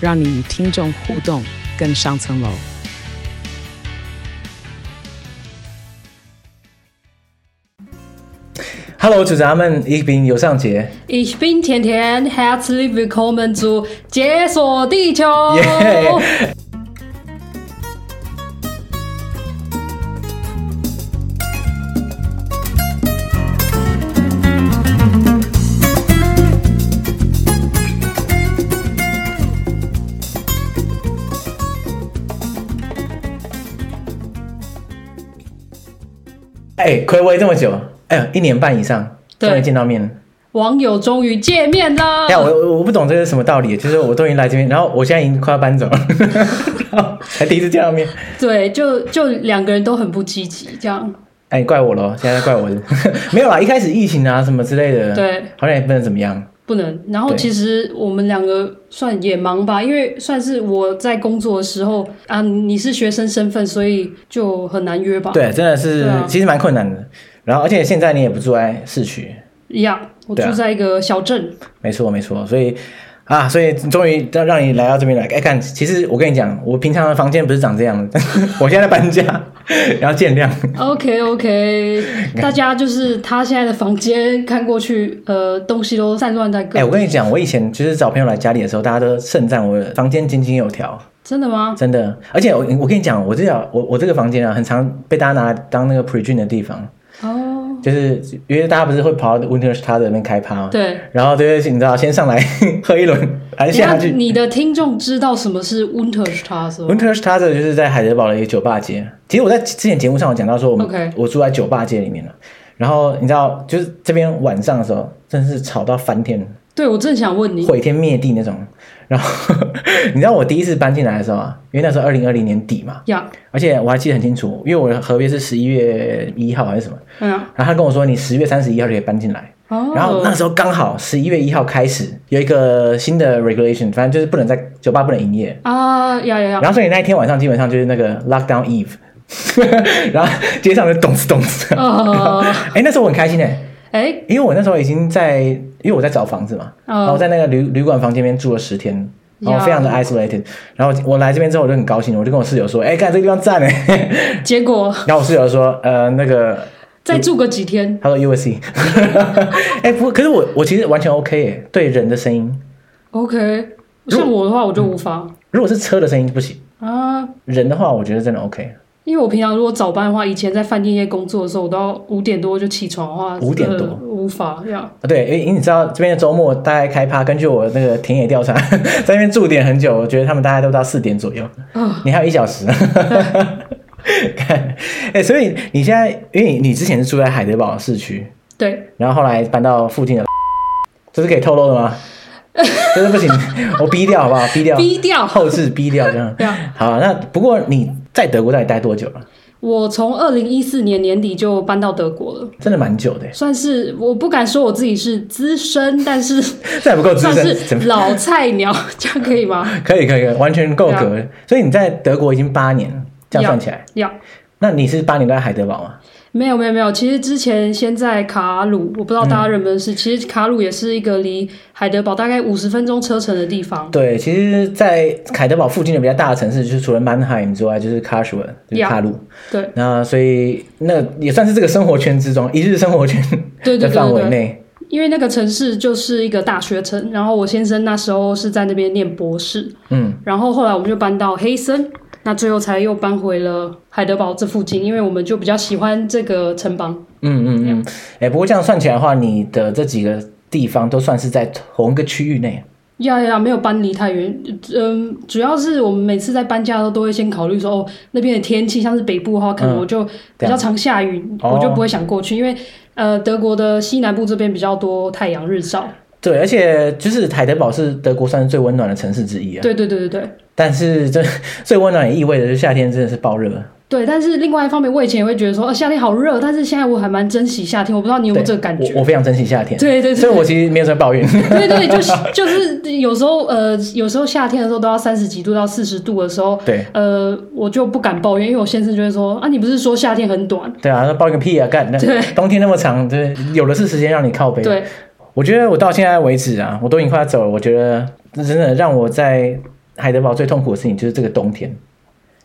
让你与听众互动更上层楼。Hello，主持人们，Ich bin 尤尚杰，Ich bin 甜甜，Herzlich willkommen zu 解锁地球。Yeah. 暌违这么久，哎呀，一年半以上，终于见到面了。网友终于见面了。哎呀，我我不懂这是什么道理，就是我终于来这边，然后我现在已经快要搬走了，才第一次见到面。对，就就两个人都很不积极，这样。哎，怪我喽，现在怪我，没有啦，一开始疫情啊什么之类的，对，好像也不能怎么样。不能。然后其实我们两个算也忙吧，因为算是我在工作的时候啊，你是学生身份，所以就很难约吧。对，真的是，啊、其实蛮困难的。然后，而且现在你也不住在市区，一样，我住在一个小镇。没错，没错，所以。啊，所以终于让让你来到这边来，哎，看，其实我跟你讲，我平常的房间不是长这样的，我现，在搬家，然后见谅。OK OK，大家就是他现在的房间，看过去，呃，东西都散乱在各。哎，我跟你讲，我以前就是找朋友来家里的时候，大家都盛赞我的房间井井有条。真的吗？真的，而且我我跟你讲，我这条我我这个房间啊，很常被大家拿来当那个 pre-drink 的地方。哦。就是因为大家不是会跑到 Unterstrasse 那边开趴吗？对，然后就是你知道，先上来 喝一轮，你的听众知道什么是 Winterstrasse？Winterstrasse 就是在海德堡的一个酒吧街。其实我在之前节目上有讲到说，我们、okay. 我住在酒吧街里面了。然后你知道，就是这边晚上的时候，真的是吵到翻天。对，我正想问你，毁天灭地那种。然后 你知道我第一次搬进来的时候啊，因为那时候二零二零年底嘛，呀、而且我还记得很清楚，因为我的合约是十一月一号还是什么，嗯、然后他跟我说你十月三十一号就可以搬进来，oh. 然后那时候刚好十一月一号开始有一个新的 regulation，反正就是不能在酒吧不能营业。啊，要要要，然后所以那一天晚上基本上就是那个 lockdown eve，然后街上就咚子咚子，哎、oh. 那时候我很开心哎。哎，因为我那时候已经在，因为我在找房子嘛，然后在那个旅旅馆房间里面住了十天，然后非常的 isolated，然后我来这边之后我就很高兴，我就跟我室友说，哎，看这个地方赞哎，结果，然后我室友说，呃，那个再住个几天，他说 U S C，哎，不，可是我我其实完全 OK 耶，对人的声音，OK，像我的话我就无法，如果是车的声音不行啊，人的话我觉得真的 OK。因为我平常如果早班的话，以前在饭店业工作的时候，我都要五点多就起床的话，五点多无法这样。对，因为你知道这边的周末大概开趴，根据我那个田野调查，在那边驻点很久，我觉得他们大概都到四点左右。啊，你还有一小时。看，哎，所以你现在，因为你之前是住在海德堡的市区，对，然后后来搬到附近的，这是可以透露的吗？真的不行，我逼掉好不好？逼掉，逼掉，后置逼掉这样。好，那不过你在德国到底待多久了？我从二零一四年年底就搬到德国了，真的蛮久的。算是我不敢说我自己是资深，但是 这还不够资深，算是老菜鸟，这样可以吗？可以，可以，可以，完全够格。所以你在德国已经八年，这样算起来，要。那你是八年都在海德堡吗？没有没有没有，其实之前先在卡鲁，我不知道大家认不认识。嗯、其实卡鲁也是一个离海德堡大概五十分钟车程的地方。对，其实，在海德堡附近的比较大的城市，就是除了曼海姆之外，就是 Karlsruhe，就是卡鲁。对，那所以那也算是这个生活圈之中一日生活圈的范围内。因为那个城市就是一个大学城，然后我先生那时候是在那边念博士，嗯，然后后来我们就搬到黑森。那最后才又搬回了海德堡这附近，因为我们就比较喜欢这个城邦。嗯嗯嗯，哎、欸，不过这样算起来的话，你的这几个地方都算是在同一个区域内。呀呀，没有搬离太远。嗯，主要是我们每次在搬家的时候都会先考虑说，哦，那边的天气，像是北部的话，可能我就比较常下雨，嗯、我就不会想过去，哦、因为呃，德国的西南部这边比较多太阳日照。对，而且就是海德堡是德国算是最温暖的城市之一啊。对对对对对。但是这 最温暖也意味着，是夏天真的是爆热。对，但是另外一方面，我以前也会觉得说，呃，夏天好热，但是现在我还蛮珍惜夏天。我不知道你有没有这个感觉？我，我非常珍惜夏天。对对对，所以我其实没有在抱怨。对对，就是就是有时候呃，有时候夏天的时候都要三十几度到四十度的时候，对，呃，我就不敢抱怨，因为我先生就会说啊，你不是说夏天很短？对啊，那抱怨个屁啊，干！对，冬天那么长，对，有的是时间让你靠背。对，我觉得我到现在为止啊，我都已经快要走了。我觉得真的让我在海德堡最痛苦的事情就是这个冬天，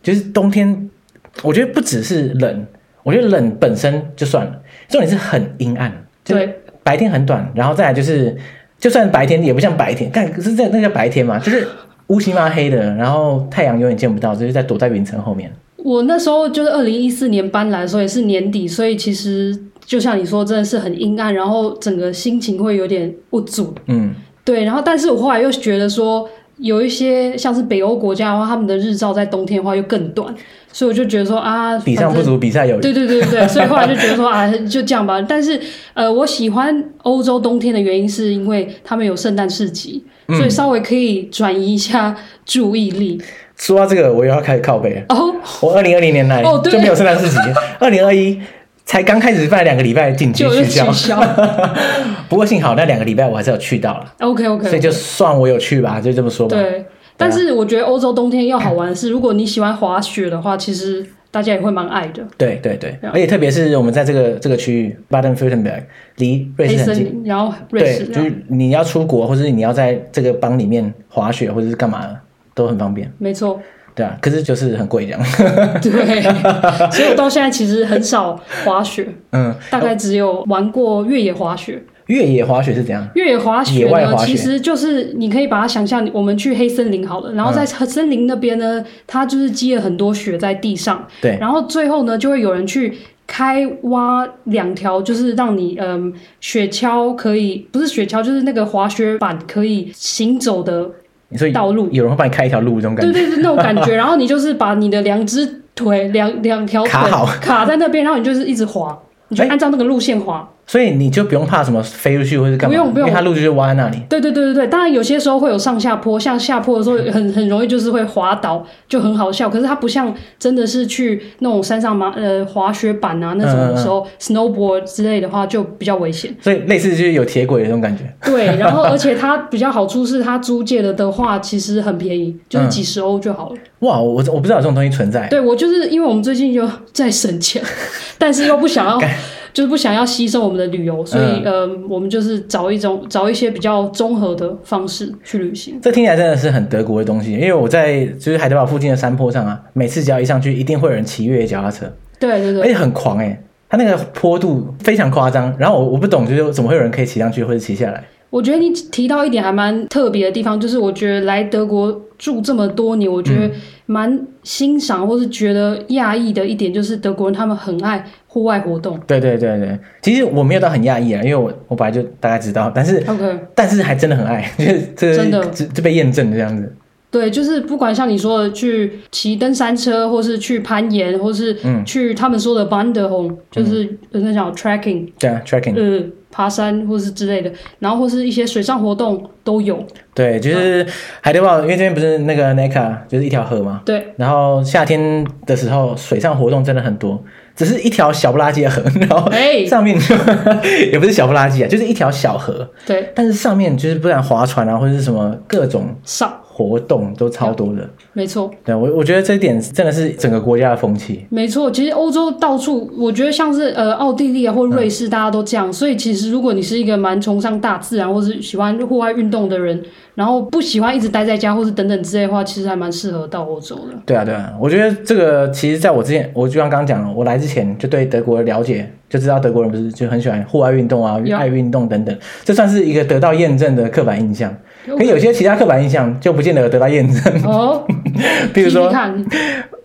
就是冬天。我觉得不只是冷，我觉得冷本身就算了，重点是很阴暗，对，白天很短，然后再来就是，就算白天也不像白天，看可是这那叫白天嘛，就是乌漆嘛黑的，然后太阳永远见不到，就是在躲在云层后面。我那时候就是二零一四年搬来的时候也是年底，所以其实就像你说，真的是很阴暗，然后整个心情会有点不足。嗯，对，然后但是我后来又觉得说，有一些像是北欧国家的话，他们的日照在冬天的话又更短。所以我就觉得说啊，比上不足，比下有余。对对对对，所以后来就觉得说啊，就这样吧。但是呃，我喜欢欧洲冬天的原因是因为他们有圣诞市集，嗯，所以稍微可以转移一下注意力。说到这个，我又要开始靠北了。哦，我二零二零年来就没有圣诞市集，二零二一才刚开始办两个礼拜，紧急取消。取消 不过幸好那两个礼拜我还是有去到了。OK OK，所以就算我有去吧，就这么说吧。对。但是我觉得欧洲冬天要好玩的是，如果你喜欢滑雪的话，其实大家也会蛮爱的。对对对，而且特别是我们在这个这个区域，Baden-Württemberg 离瑞士很近，然后瑞士对，就是你要出国或者你要在这个邦里面滑雪或者是干嘛的，都很方便。没错。对啊，可是就是很贵这样。对，所以我到现在其实很少滑雪，嗯，大概只有玩过越野滑雪。越野滑雪是怎样？越野滑雪呢，其实就是你可以把它想象，我们去黑森林好了，然后在森林那边呢，它就是积了很多雪在地上。对。然后最后呢，就会有人去开挖两条，就是让你嗯雪橇可以，不是雪橇，就是那个滑雪板可以行走的道路。有人会帮你开一条路，这种感觉。对对对，那种感觉。然后你就是把你的两只腿，两两条腿卡好，卡在那边，然后你就是一直滑，你就按照那个路线滑。所以你就不用怕什么飞出去或者干嘛，不用不用，因为它路就是挖在那里。对对对对对，当然有些时候会有上下坡，像下坡的时候很很容易就是会滑倒，就很好笑。可是它不像真的是去那种山上嘛，呃，滑雪板啊那种的时候，嗯嗯嗯，snowboard 之类的话就比较危险。所以类似就是有铁轨的那种感觉。对，然后而且它比较好处是它租借了的话其实很便宜，就是几十欧就好了。嗯、哇，我我不知道有这种东西存在。对，我就是因为我们最近就在省钱，但是又不想要。就是不想要牺牲我们的旅游，所以、嗯、呃，我们就是找一种找一些比较综合的方式去旅行。这听起来真的是很德国的东西，因为我在就是海德堡附近的山坡上啊，每次只要一上去，一定会有人骑越野脚踏车。对对对，而且很狂哎、欸，它那个坡度非常夸张。然后我我不懂，就是怎么会有人可以骑上去或者骑下来？我觉得你提到一点还蛮特别的地方，就是我觉得来德国住这么多年，我觉得蛮欣赏或是觉得讶异的一点，就是德国人他们很爱户外活动。对对对对，其实我没有到很讶异啊，因为我我本来就大概知道，但是 OK，但是还真的很爱，就是这、真的。这这被验证的这样子。对，就是不管像你说的去骑登山车，或是去攀岩，或是去他们说的 Wanderung，、嗯、就是那叫 tracking，对啊，tracking，呃，爬山或是之类的，然后或是一些水上活动都有。对，就是海德堡，因为这边不是那个 Neckar，就是一条河嘛。对。然后夏天的时候，水上活动真的很多，只是一条小不拉几的河，然后上面就、欸、也不是小不拉几啊，就是一条小河。对。但是上面就是不然划船啊，或者是什么各种上。活动都超多的，没错。对，我我觉得这一点真的是整个国家的风气。没错，其实欧洲到处，我觉得像是呃奥地利啊或瑞士，大家都这样。嗯。所以其实如果你是一个蛮崇尚大自然或是喜欢户外运动的人，然后不喜欢一直待在家或是等等之类的话，其实还蛮适合到欧洲的。对啊，对啊，我觉得这个其实在我之前，我就像刚刚讲了，我来之前就对德国的了解，就知道德国人不是就很喜欢户外运动啊，爱运动等等，这算是一个得到验证的刻板印象。可有些其他刻板印象就不见得得到验证哦，比如说，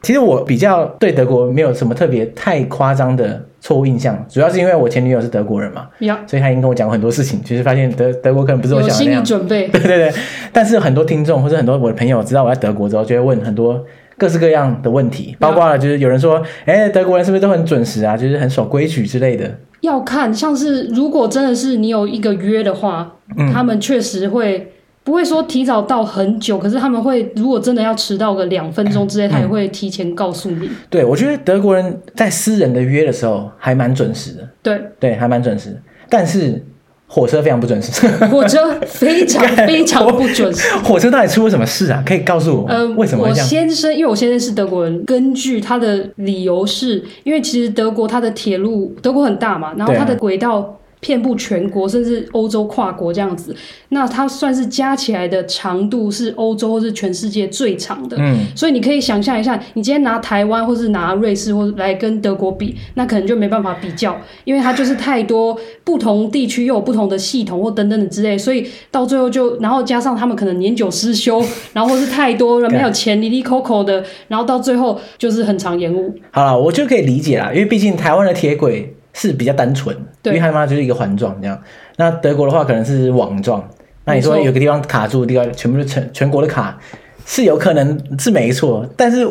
其实我比较对德国没有什么特别太夸张的错误印象，主要是因为我前女友是德国人嘛，所以她已经跟我讲过很多事情，其实发现德德国可能不是我想的那样。有心理准备。对对对，但是很多听众或者很多我的朋友知道我在德国之后，就会问很多各式各样的问题，包括了就是有人说，哎，德国人是不是都很准时啊？就是很守规矩之类的。要看，像是如果真的是你有一个约的话，嗯、他们确实会。不会说提早到很久，可是他们会如果真的要迟到个两分钟之内，他也会提前告诉你。对，我觉得德国人在私人的约的时候还蛮准时的。对对，还蛮准时，但是。火车非常不准时，火车非常非常不准时。火车到底出了什么事啊？可以告诉我？呃，为什么？我先生，因为我先生是德国人，根据他的理由是，因为其实德国它的铁路，德国很大嘛，然后它的轨道。遍布全国，甚至欧洲跨国这样子，那它算是加起来的长度是欧洲或是全世界最长的。嗯，所以你可以想象一下，你今天拿台湾或是拿瑞士或来跟德国比，那可能就没办法比较，因为它就是太多不同地区又有不同的系统或等等的之类，所以到最后就，然后加上他们可能年久失修，然后或是太多人没有钱，哩哩抠抠的，然后到最后就是很长延误。好了，我就可以理解啦，因为毕竟台湾的铁轨。是比较单纯，因为他妈就是一个环状这样。那德国的话可能是网状。那你说有个地方卡住的地方，全部是全全国的卡，是有可能是没错，但是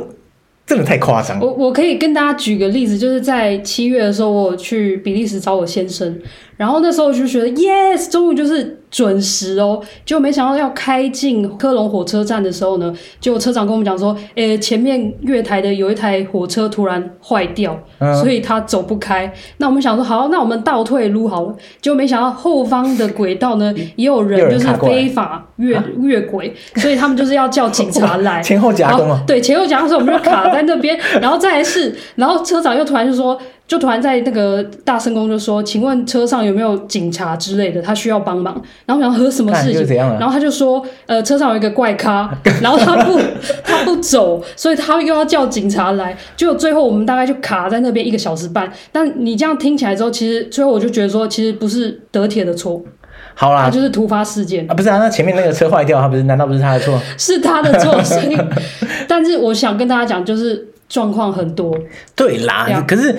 真的太夸张。我我可以跟大家举个例子，就是在七月的时候，我去比利时找我先生，然后那时候我就觉得，yes，终于就是。准时哦，结果没想到要开进科隆火车站的时候呢，结果车长跟我们讲说，诶、欸，前面月台的有一台火车突然坏掉，嗯，所以他走不开。那我们想说，好，那我们倒退路好了。结果没想到后方的轨道呢，也有人就是非法越越轨，所以他们就是要叫警察来前后夹攻啊。对，前后夹攻的时候我们就卡在那边，然后再来是，然后车长又突然就说。就突然在那个大声公就说：“请问车上有没有警察之类的？他需要帮忙。”然后我想和什么事情？然后他就说：“呃，车上有一个怪咖，然后他不他不走，所以他又要叫警察来。结果最后我们大概就卡在那边一个小时半。但你这样听起来之后，其实最后我就觉得说，其实不是德铁的错，好啦，就是突发事件啊，不是啊？那前面那个车坏掉，他不是？难道不是他的错？是他的错，所以但是我想跟大家讲，就是状况很多，对啦，可是。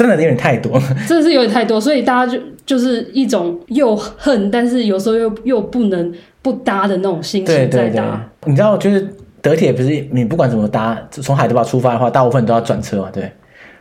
真的有点太多了，真的是有点太多，所以大家就就是一种又恨，但是有时候又又不能不搭的那种心情在搭。对对对，你知道，就是德铁不是你不管怎么搭，从海德堡出发的话，大部分都要转车嘛。对，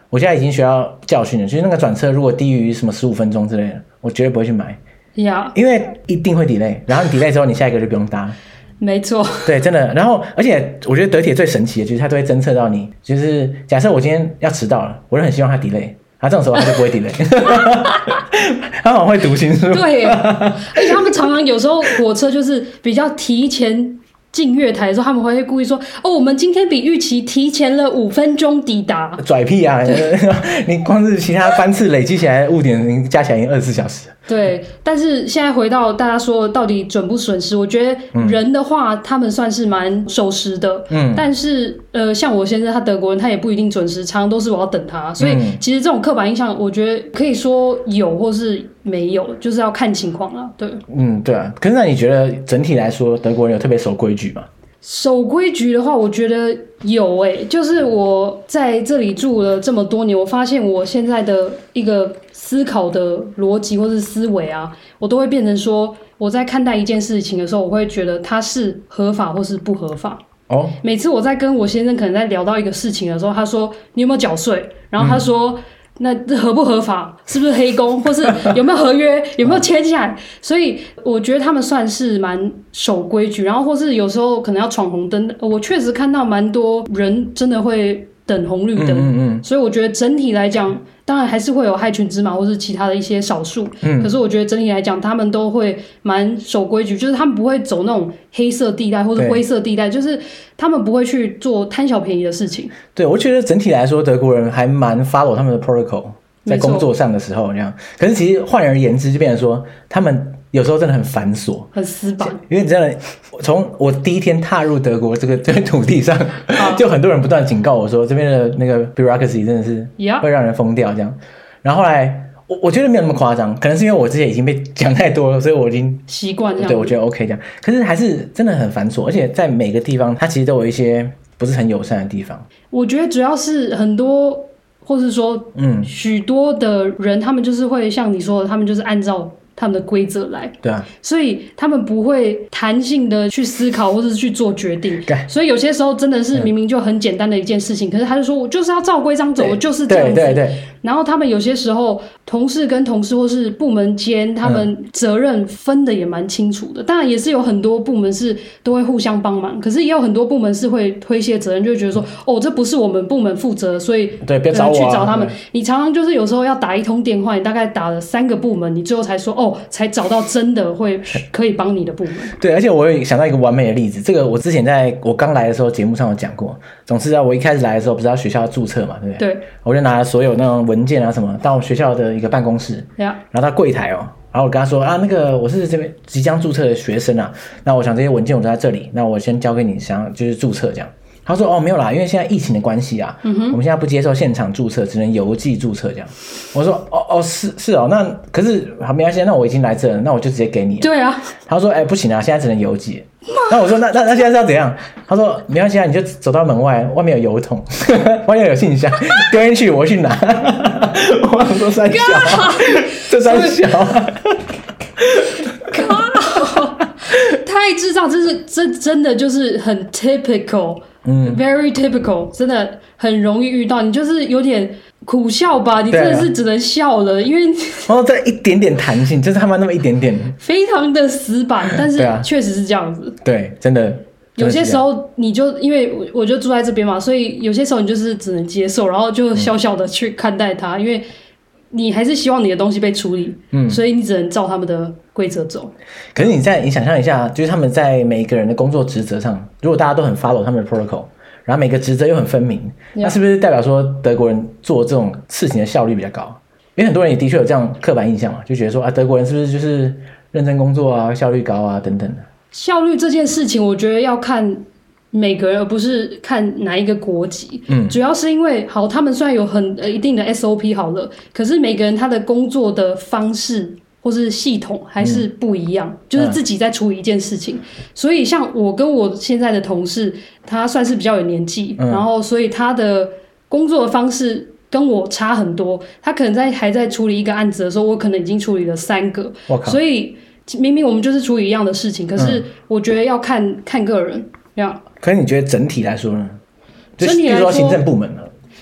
我现在已经学到教训了，就是那个转车如果低于什么十五分钟之类的，我绝对不会去买。呀，因为一定会 delay，然后你 delay 之后，你下一个就不用搭。没错，对，真的。然后，而且我觉得德铁最神奇的就是它都会侦测到你，就是假设我今天要迟到了，我就很希望它 delay。他、这种时候他就不会停的 他好会读心术。对，而且他们常常有时候火车就是比较提前进月台的时候，他们会故意说：“哦，我们今天比预期提前了五分钟抵达。”拽屁啊！你光是其他班次累积起来误点，加起来已经二十四小时。对，但是现在回到大家说到底准不准时，我觉得人的话，嗯、他们算是蛮守时的。嗯，但是呃，像我先生他德国人，他也不一定准时，常常都是我要等他。所以其实这种刻板印象，我觉得可以说有或是没有，就是要看情况了。对，嗯，对啊。可是那你觉得整体来说，德国人有特别守规矩吗？守规矩的话，我觉得有诶、欸，就是我在这里住了这么多年，我发现我现在的一个思考的逻辑或是思维啊，我都会变成说，我在看待一件事情的时候，我会觉得它是合法或是不合法。哦，每次我在跟我先生可能在聊到一个事情的时候，他说你有没有缴税？然后他说。嗯那这合不合法？是不是黑工？或是有没有合约？有没有签下来？所以我觉得他们算是蛮守规矩，然后或是有时候可能要闯红灯。我确实看到蛮多人真的会等红绿灯。嗯嗯嗯。所以我觉得整体来讲。当然还是会有害群之马，或是其他的一些少数。嗯，可是我觉得整体来讲，他们都会蛮守规矩，就是他们不会走那种黑色地带或者灰色地带，就是他们不会去做贪小便宜的事情。对，我觉得整体来说，德国人还蛮 follow 他们的 protocol，在工作上的时候这样。可是其实换而言之，就变成说他们。有时候真的很繁琐，很死板。因为你真的，从我第一天踏入德国这个 这片土地上，就很多人不断警告我说，这边的那个 bureaucracy 真的是会让人疯掉这样。然后后来，我我觉得没有那么夸张，可能是因为我之前已经被讲太多了，所以我已经习惯这样。对，我觉得 OK 这样。可是还是真的很繁琐，而且在每个地方，它其实都有一些不是很友善的地方。我觉得主要是很多，或是说，嗯，许多的人，他们就是会像你说的，他们就是按照。他们的规则来。对啊，所以他们不会弹性的去思考或者是去做决定。所以有些时候真的是明明就很简单的一件事情，可是他就说我就是要照规章走，我就是这样子。对对对。然后他们有些时候同事跟同事或是部门间，他们责任分的也蛮清楚的。当然也是有很多部门是都会互相帮忙，可是也有很多部门是会推卸责任，就会觉得说哦，这不是我们部门负责，所以对，别找我啊，去找他们。你常常就是有时候要打一通电话，你大概打了三个部门，你最后才说哦，才找到真的会可以帮你的部门。对，而且我有想到一个完美的例子，这个我之前在我刚来的时候节目上有讲过。总之啊，我一开始来的时候不是要学校注册嘛，对不对？对。我就拿了所有那种文件啊什么到我学校的一个办公室，对啊，然后到柜台哦，然后我跟他说啊，那个我是这边即将注册的学生啊，那我想这些文件我都在这里，那我先交给你，想就是注册这样。他说：“哦，没有啦，因为现在疫情的关系啊，我们现在不接受现场注册，只能邮寄注册这样。”我说：“哦哦，是是哦，那可是好没关系，那我已经来这了，那我就直接给你。”对啊。他说：“哎，不行啊，现在只能邮寄。”那我说：“那那那现在是要怎样？”他说：“没关系啊，你就走到门外，外面有邮筒，外面有信箱，丢进去，我去拿。”我想说三小，这三小，靠，太智障，这是这真的就是很 typical。嗯，very typical，真的很容易遇到。你就是有点苦笑吧？你真的是只能笑了，啊、因为然后这一点点弹性，就是他们那么一点点，非常的死板，但是确实是这样子。对，真的。有些时候你就因为我就住在这边嘛，所以有些时候你就是只能接受，然后就小小的去看待它，嗯、因为。你还是希望你的东西被处理，嗯，所以你只能照他们的规则走。可是你在你想象一下，就是他们在每一个人的工作职责上，如果大家都很 follow 他们的 protocol，然后每个职责又很分明，那是不是代表说德国人做这种事情的效率比较高？因为很多人也的确有这样刻板印象嘛，就觉得说啊，德国人是不是就是认真工作啊，效率高啊等等的。效率这件事情，我觉得要看。每个人，而不是看哪一个国籍，嗯，主要是因为好，他们虽然有很呃一定的 SOP 好了，可是每个人他的工作的方式或是系统还是不一样，嗯、就是自己在处理一件事情。嗯、所以像我跟我现在的同事，他算是比较有年纪，嗯、然后所以他的工作的方式跟我差很多。他可能在还在处理一个案子的时候，我可能已经处理了三个。所以明明我们就是处理一样的事情，可是我觉得要看、嗯、看个人这样。可是你觉得整体来说呢？整体来说，行政部门呢？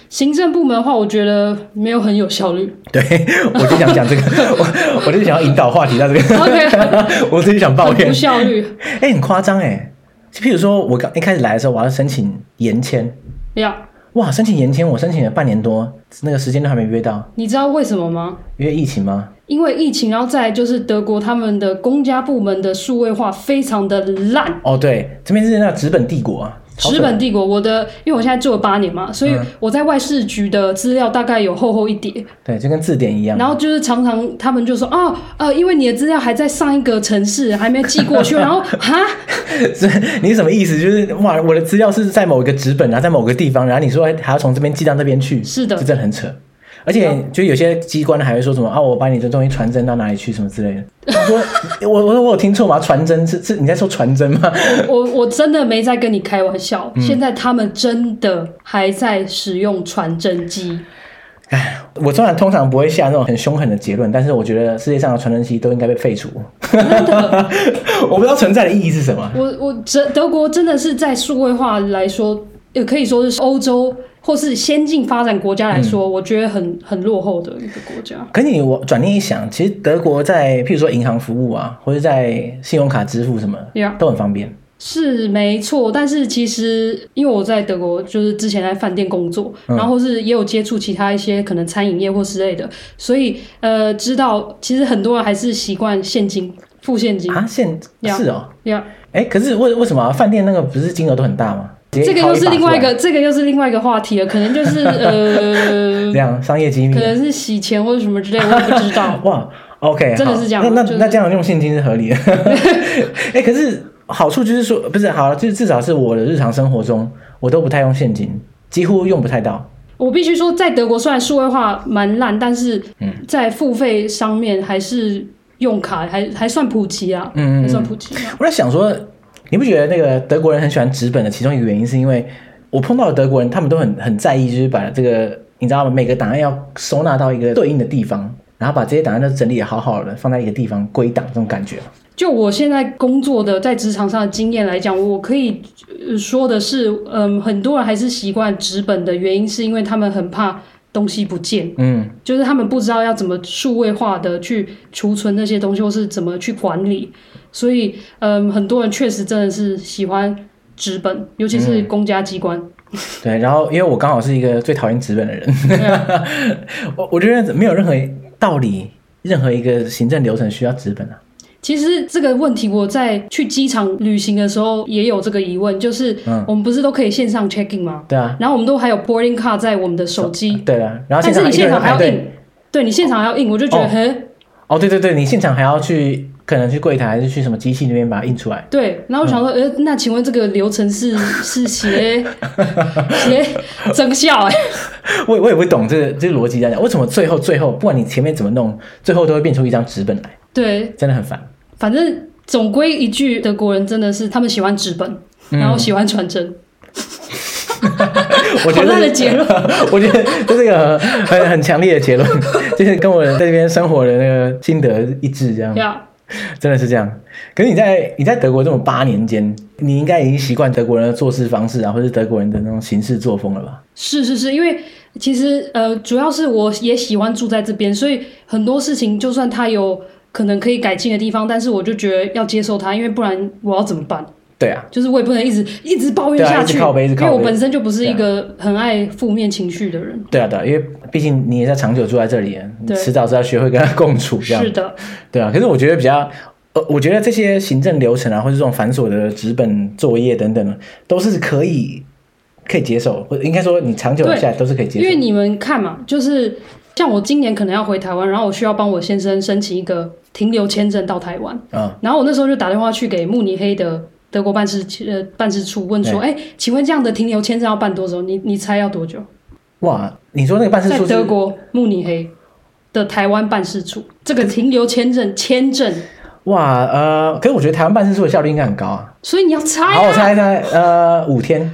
行政部门的话，我觉得没有很有效率。对，我就想讲这个，我我就想要引导话题到这个。OK，我自己想抱怨。不效率。哎、欸，很夸张哎！就譬如说，我刚一开始来的时候，我要申请延签。要。哇，申请延签，我申请了半年多，那个时间都还没约到。你知道为什么吗？因为疫情吗？因为疫情，然后再来就是德国他们的公家部门的数位化非常的烂。哦，对，这边是那纸本帝国啊。纸本帝国，我的，因为我现在做了八年嘛，所以我在外事局的资料大概有厚厚一叠。对，就跟字典一样。然后就是常常他们就说啊，呃，因为你的资料还在上一个城市，还没寄过去。然后哈，你什么意思？就是哇，我的资料是在某一个纸本，然后在某个地方，然后你说还要从这边寄到那边去？是的，这真的很扯。而且就有些机关还会说什么啊，我把你的东西传真到哪里去什么之类的。我说我我说我有听错吗？传真是是你在说传真吗？我我真的没在跟你开玩笑。嗯、现在他们真的还在使用传真机。哎，我虽然通常不会下那种很凶狠的结论，但是我觉得世界上的传真机都应该被废除。我不知道存在的意义是什么。我我德德国真的是在数位化来说，也可以说是欧洲。或是先进发展国家来说，嗯、我觉得很很落后的一个国家。可你我转念一想，其实德国在譬如说银行服务啊，或者在信用卡支付什么.都很方便。是没错，但是其实因为我在德国就是之前在饭店工作，嗯、然后是也有接触其他一些可能餐饮业或之类的，所以呃知道其实很多人还是习惯现金付现金啊，现.是哦，呀，哎，可是为为什么、啊、饭店那个不是金额都很大吗？这个又是另外一个，这个又是另外一个话题了，可能就是 呃，这样商业机密，可能是洗钱或者什么之类的，我也不知道。哇，OK，真的是这样。那那那这样用现金是合理的。哎，可是好处就是说，不是好，就是至少是我的日常生活中，我都不太用现金，几乎用不太到。我必须说，在德国虽然数位化蛮烂，但是在付费上面还是用卡还还算普及啊，嗯，还算普及。我在想说。你不觉得那个德国人很喜欢纸本的其中一个原因，是因为我碰到的德国人，他们都很很在意，就是把这个你知道吗？每个档案要收纳到一个对应的地方，然后把这些档案都整理得好好的，放在一个地方归档，这种感觉。就我现在工作的在职场上的经验来讲，我可以说的是，嗯，很多人还是习惯纸本的原因，是因为他们很怕东西不见，嗯，就是他们不知道要怎么数位化的去储存那些东西，或是怎么去管理，所以，嗯，很多人确实真的是喜欢纸本，尤其是公家机关。嗯、对，然后因为我刚好是一个最讨厌纸本的人，我我觉得没有任何道理，任何一个行政流程需要纸本啊。其实这个问题，我在去机场旅行的时候也有这个疑问，就是我们不是都可以线上 check in 吗？对啊。然后我们都还有 boarding card 在我们的手机。对啊。然后但是你现场还要印，对你现场还要印，我就觉得很。哦，对对对，你现场还要去，可能去柜台还是去什么机器那边把它印出来。对。然后我想说，呃，那请问这个流程是是写写增效？哎，我我也不懂这个这个逻辑在讲，为什么最后最后不管你前面怎么弄，最后都会变出一张纸本来？对，真的很烦。反正总归一句，德国人真的是他们喜欢纸本，嗯、然后喜欢传真。我觉得他的结论，我觉得这是一个很很强烈的结论，就是跟我在这边生活的那个心得一致，这样。真的是这样。可是你在你在德国这么八年间，你应该已经习惯德国人的做事方式啊，或是德国人的那种行事作风了吧？是是是，因为其实呃，主要是我也喜欢住在这边，所以很多事情就算他有。可能可以改进的地方，但是我就觉得要接受它，因为不然我要怎么办？对啊，就是我也不能一直一直抱怨下去，因为我本身就不是一个很爱负面情绪的人。对啊，对啊，因为毕竟你也在长久住在这里，你迟早是要学会跟他共处这样。是的，对啊。可是我觉得比较，呃，我觉得这些行政流程啊，或者这种繁琐的纸本作业等等，都是可以可以接受，或者应该说你长久下来都是可以接受。因为你们看嘛，就是。像我今年可能要回台湾，然后我需要帮我先生申请一个停留签证到台湾。嗯，然后我那时候就打电话去给慕尼黑的德国办事呃办事处问说，哎、欸，请问这样的停留签证要办多久？你你猜要多久？哇，你说那个办事处在德国慕尼黑的台湾办事处，这个停留签证签证。哇，呃，可是我觉得台湾办事处的效率应该很高啊。所以你要猜、啊。好，我猜一猜，呃，五天。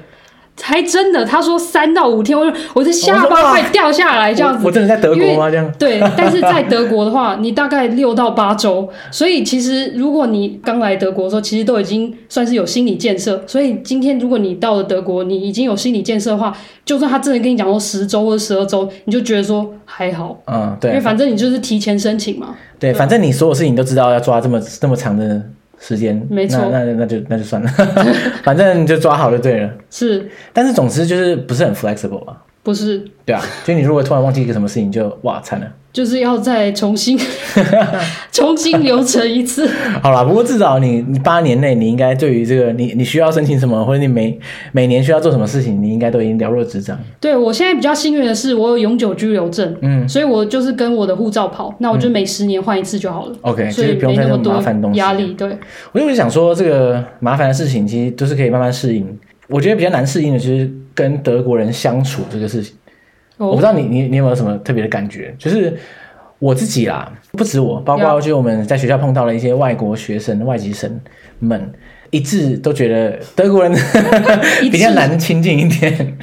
还真的，他说三到五天，我就我的下巴快掉下来这样子。我，我真的在德国吗？这样对，但是在德国的话，你大概六到八周。所以其实如果你刚来德国的时候，其实都已经算是有心理建设。所以今天如果你到了德国，你已经有心理建设的话，就算他真的跟你讲说十周或者十二周，你就觉得说还好。嗯，对，因为反正你就是提前申请嘛。对，对反正你所有事情都知道要抓这么这么长的。时间没错，那那那就那就算了，反正就抓好就对了。是，但是总之就是不是很 flexible 吧？不是，对啊，就你如果突然忘记一个什么事情就，哇惨了。就是要再重新 重新流程一次。好啦，不过至少你你八年内你应该对于这个你你需要申请什么，或者你每每年需要做什么事情，你应该都已经了若指掌。对，我现在比较幸运的是，我有永久居留证，嗯，所以我就是跟我的护照跑，那我就每十年换一次就好了。OK，、嗯、所以不用太多麻烦东西。压力对。我就是想说，这个麻烦的事情其实都是可以慢慢适应。我觉得比较难适应的就是跟德国人相处这个事情。Oh. 我不知道你你你有没有什么特别的感觉？就是我自己啦，不止我，包括就我们在学校碰到了一些外国学生、外籍生们，一致都觉得德国人 比较难亲近一点。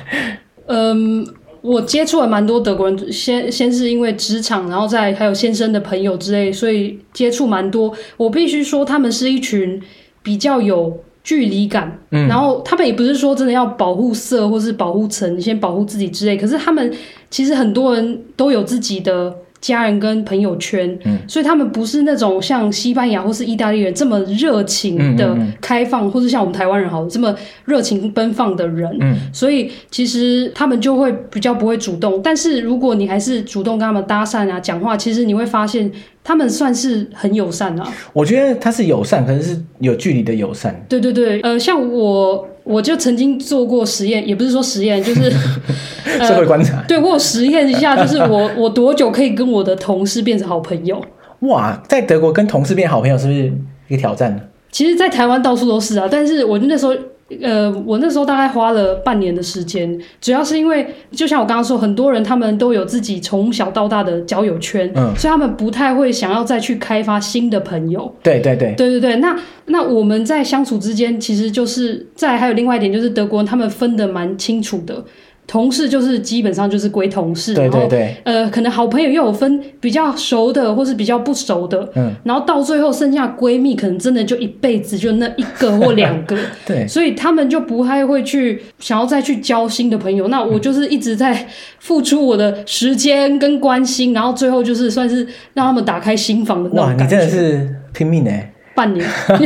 嗯，我接触了蛮多德国人，先先是因为职场，然后再还有先生的朋友之类，所以接触蛮多。我必须说，他们是一群比较有。距离感，嗯，然后他们也不是说真的要保护色或是保护层，先保护自己之类。可是他们其实很多人都有自己的家人跟朋友圈，嗯，所以他们不是那种像西班牙或是意大利人这么热情的开放，嗯嗯嗯，或是像我们台湾人好这么热情奔放的人，嗯，所以其实他们就会比较不会主动。但是如果你还是主动跟他们搭讪啊、讲话，其实你会发现。他们算是很友善啊，我觉得他是友善，可能是有距离的友善。对对对，呃，像我，我就曾经做过实验，也不是说实验，就是 社会观察。呃、对，我有实验一下，就是我 我多久可以跟我的同事变成好朋友？哇，在德国跟同事变好朋友是不是一个挑战呢？其实，在台湾到处都是啊，但是我那时候。呃，我那时候大概花了半年的时间，主要是因为就像我刚刚说，很多人他们都有自己从小到大的交友圈，嗯，所以他们不太会想要再去开发新的朋友。对对对，对对对。那那我们在相处之间，其实就是在还有另外一点，就是德国人他们分得蛮清楚的。同事就是基本上就是归同事，对对对，呃，可能好朋友又有分比较熟的，或是比较不熟的，嗯，然后到最后剩下闺蜜，可能真的就一辈子就那一个或两个，对，所以他们就不太会去想要再去交新的朋友。那我就是一直在付出我的时间跟关心，然后最后就是算是让他们打开心房的那种感觉。哇，你真的是拼命哎！半年，哎、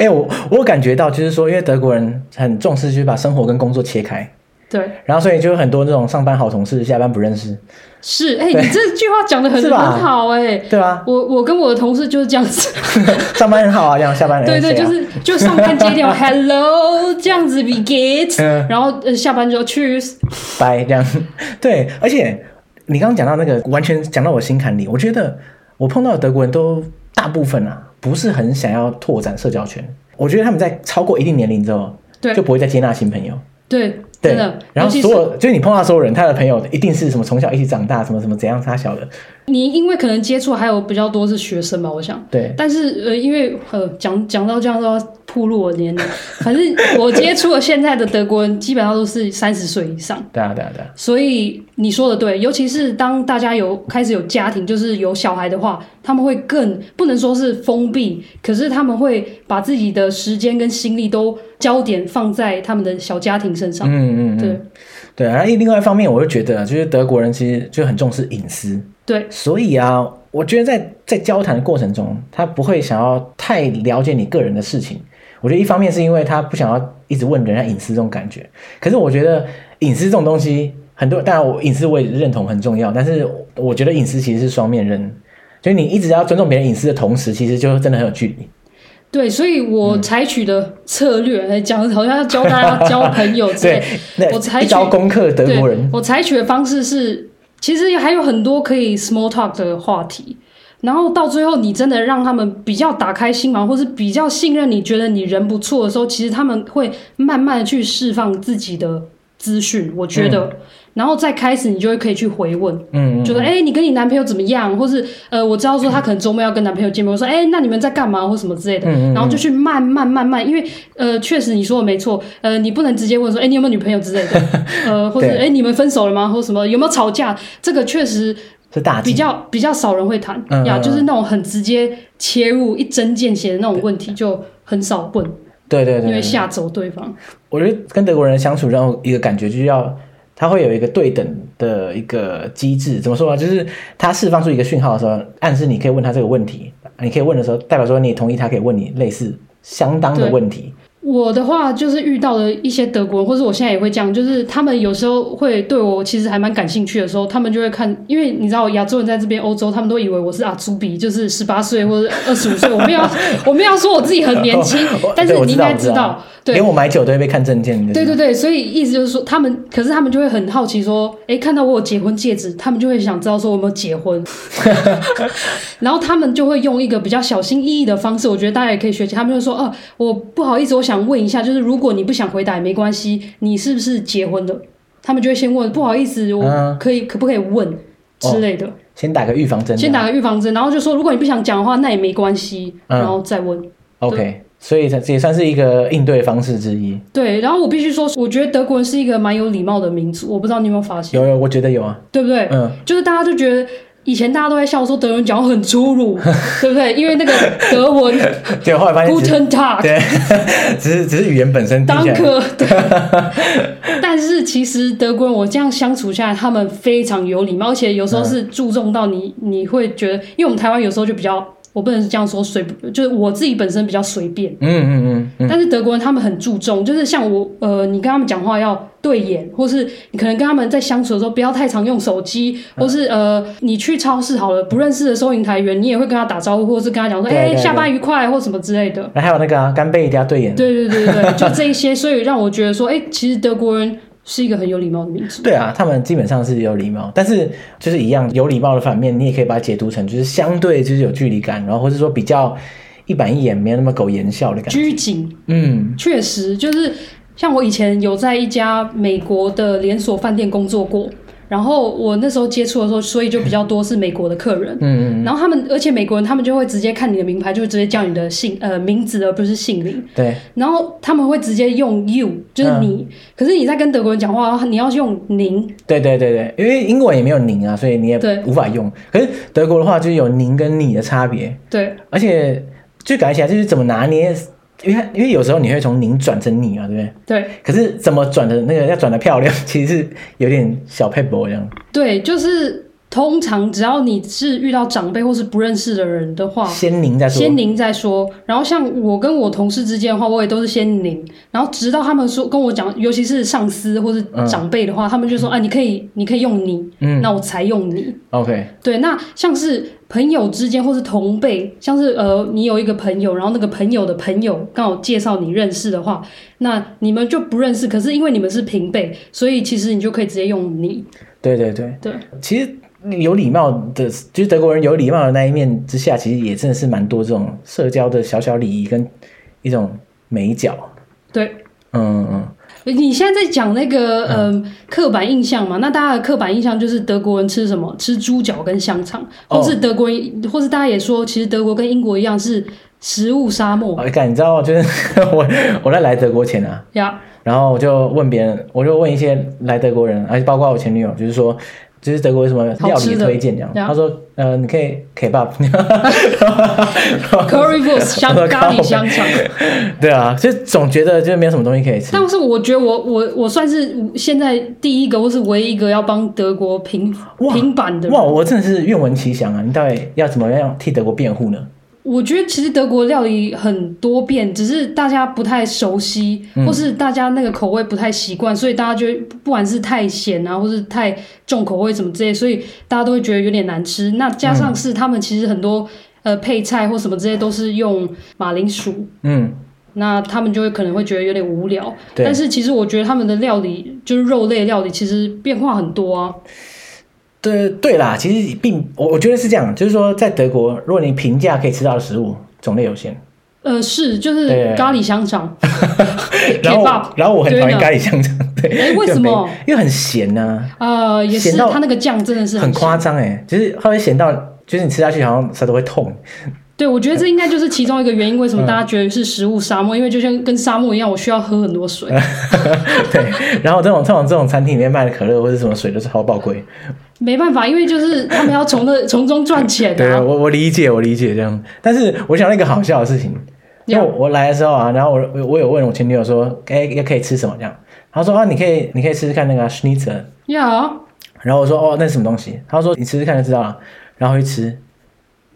欸，我我感觉到就是说，因为德国人很重视，就是把生活跟工作切开。对，然后所以就有很多那种上班好同事，下班不认识。是，哎、欸，你这句话讲的很很好、欸，哎，对吧？我我跟我的同事就是这样子，上班很好啊，这样下班人、啊、对对，就是就上班接电话，Hello，这样子嗯、然后呃下班就 Cheers，拜这样。对，而且你刚刚讲到那个，完全讲到我心坎里。我觉得我碰到的德国人都。大部分啊，不是很想要拓展社交圈。我觉得他们在超过一定年龄之后，对，就不会再接纳新朋友。对，对，然后所有就是你碰到所有人，他的朋友一定是什么从小一起长大，什么什么怎样他小的。你因为可能接触还有比较多是学生吧，我想。对。但是呃，因为呃讲讲到这样都要，暴露我年龄。反正我接触了现在的德国人，基本上都是三十岁以上。对啊，对啊，对啊。所以你说的对，尤其是当大家有开始有家庭，就是有小孩的话，他们会更不能说是封闭，可是他们会把自己的时间跟心力都焦点放在他们的小家庭身上。嗯嗯嗯。对。对，然后另外一方面，我就觉得，就是德国人其实就很重视隐私。对，所以啊，我觉得在在交谈的过程中，他不会想要太了解你个人的事情。我觉得一方面是因为他不想要一直问人家隐私这种感觉。可是我觉得隐私这种东西，很多当然我隐私我也认同很重要，但是我觉得隐私其实是双面刃。所以你一直要尊重别人隐私的同时，其实就真的很有距离。对，所以我采取的策略来讲，好像要教大家交朋友之类。对，我采取一招攻克德国人。我采取的方式是。其实还有很多可以 small talk 的话题，然后到最后你真的让他们比较打开心房，或是比较信任你，觉得你人不错的时候，其实他们会慢慢的去释放自己的资讯。我觉得，嗯、然后再开始你就会可以去回问，嗯，嗯，觉得哎，你跟你男朋友怎么样？或是呃，我知道说他可能周末要跟男朋友见面，我说哎，那你们在干嘛？或什么之类的，然后就去慢慢慢慢，因为呃，确实你说的没错，呃，你不能直接问说哎，你有没有女朋友之类的，呃，或者哎，你们分手了吗？或什么有没有吵架？这个确实是大比较比较少人会谈呀，就是那种很直接切入一针见血的那种问题就很少问，对对对，因为吓走对方。我觉得跟德国人相处，然后一个感觉就是要。他会有一个对等的一个机制，怎么说呢？就是它释放出一个讯号的时候，暗示你可以问他这个问题，你可以问的时候，代表说你也同意他可以问你类似相当的问题。我的话就是遇到了一些德国人，或者我现在也会这样，就是他们有时候会对我其实还蛮感兴趣的时候，他们就会看，因为你知道亚洲人在这边欧洲，他们都以为我是阿朱比，就是十八岁或者二十五岁，我没有我没有说我自己很年轻，但是你应该知道。对，连我买酒都会被看证件。对对对，所以意思就是说，他们可是他们就会很好奇说，哎，看到我有结婚戒指，他们就会想知道说我有没有结婚，然后他们就会用一个比较小心翼翼的方式，我觉得大家也可以学习。他们就说，哦、啊，我不好意思，我想问一下，就是如果你不想回答也没关系，你是不是结婚的？他们就会先问，不好意思，我可以、嗯、可不可以问之类的？哦、先打个预防针。先打个预防针，然后就说，如果你不想讲的话，那也没关系，然后再问。嗯、OK。所以这也算是一个应对方式之一。对，然后我必须说，我觉得德国人是一个蛮有礼貌的民族。我不知道你有没有发现？有有，我觉得有啊，对不对？嗯，就是大家都觉得以前大家都在笑说德文讲话很粗鲁，对不对？因为那个德文，对，后来发现，Guten Tag，对，只是只是语言本身。Danke，对。但是其实德国人，我这样相处下来，他们非常有礼貌，而且有时候是注重到你，嗯、你会觉得，因为我们台湾有时候就比较。我不能是这样说，随就是我自己本身比较随便，嗯嗯嗯，嗯，但是德国人他们很注重，就是像我呃，你跟他们讲话要对眼，或是你可能跟他们在相处的时候不要太常用手机，或是呃，你去超市好了，不认识的收银台员，你也会跟他打招呼，或是跟他讲说，哎、欸，下班愉快，或什么之类的。还有那个啊，干杯一定要对眼。对对对对，就这一些，所以让我觉得说，哎、欸，其实德国人。是一个很有礼貌的民族。对啊，他们基本上是有礼貌，但是就是一样有礼貌的反面，你也可以把它解读成就是相对就是有距离感，然后或者说比较一板一眼，没有那么苟言笑的感觉。拘谨，嗯，确实就是像我以前有在一家美国的连锁饭店工作过，然后我那时候接触的时候，所以就比较多是美国的客人。嗯嗯。然后他们，而且美国人他们就会直接看你的名牌，就会直接叫你的姓呃名字，而不是姓名。对。然后他们会直接用 you，就是你。嗯、可是你在跟德国人讲话，你要用您。对对对对，因为英文也没有您啊，所以你也无法用。可是德国的话，就是有您跟你的差别。对。而且就感觉起来就是怎么拿捏。因为因为有时候你会从您转成你啊，对不对？对。可是怎么转的那个要转的漂亮，其实是有点小配博这样。对，就是通常只要你是遇到长辈或是不认识的人的话，先您再说。先您再说。然后像我跟我同事之间的话，我也都是先您。然后直到他们说跟我讲，尤其是上司或是长辈的话，嗯、他们就说：“哎、啊，你可以，你可以用你。”嗯。那我才用你。OK。对，那像是。朋友之间或是同辈，像是呃，你有一个朋友，然后那个朋友的朋友刚好介绍你认识的话，那你们就不认识，可是因为你们是平辈，所以其实你就可以直接用你。对对对对，其实有礼貌的，就是德国人有礼貌的那一面之下，其实也真的是蛮多这种社交的小小礼仪跟一种美角。对，嗯嗯。你现在在讲那个嗯、呃、刻板印象嘛？那大家的刻板印象就是德国人吃什么？吃猪脚跟香肠，或是德国人，或是大家也说，其实德国跟英国一样是食物沙漠。哎，你知道，就是 我我在来德国前啊，呀，然后我就问别人，我就问一些来德国人，而且包括我前女友，就是说。就是德国有什么料理推荐这样？他说，呃，你可以 Kebab，Currywurst 香咖喱香肠。对啊，就总觉得就没有什么东西可以吃。但是我觉得我我我算是现在第一个或是唯一一个要帮德国平平反的。哇，我真的是愿闻其详啊！你到底要怎么样替德国辩护呢？我觉得其实德国料理很多变，只是大家不太熟悉，或是大家那个口味不太习惯，嗯、所以大家觉得不管是太咸啊，或是太重口味什么之类，所以大家都会觉得有点难吃。那加上是他们其实很多呃配菜或什么之类都是用马铃薯，嗯，那他们就会可能会觉得有点无聊。但是其实我觉得他们的料理就是肉类料理，其实变化很多啊。对对啦，其实并我我觉得是这样，就是说在德国，如果你平价可以吃到的食物种类有限。呃，是就是咖喱香肠，然后然后我很讨厌咖喱香肠，对，哎，为什么？因为很咸呐。呃，也是，它那个酱真的是很夸张哎，就是它会咸到，就是你吃下去好像舌头会痛。对，我觉得这应该就是其中一个原因，为什么 大家觉得是食物沙漠？因为就像跟沙漠一样，我需要喝很多水。对，然后这种这种这种餐厅里面卖的可乐或者什么水都是好爆贵。没办法，因为就是他们要从那从中赚钱啊。对，我我理解，我理解这样。但是我想那个好笑的事情，因为我来的时候啊，然后我我有问我前女友说，哎，要可以吃什么这样？她说啊，你可以你可以试试看那个 Schnitzel。要。然后我说哦，那是什么东西？她说你吃吃看就知道了。然后一吃，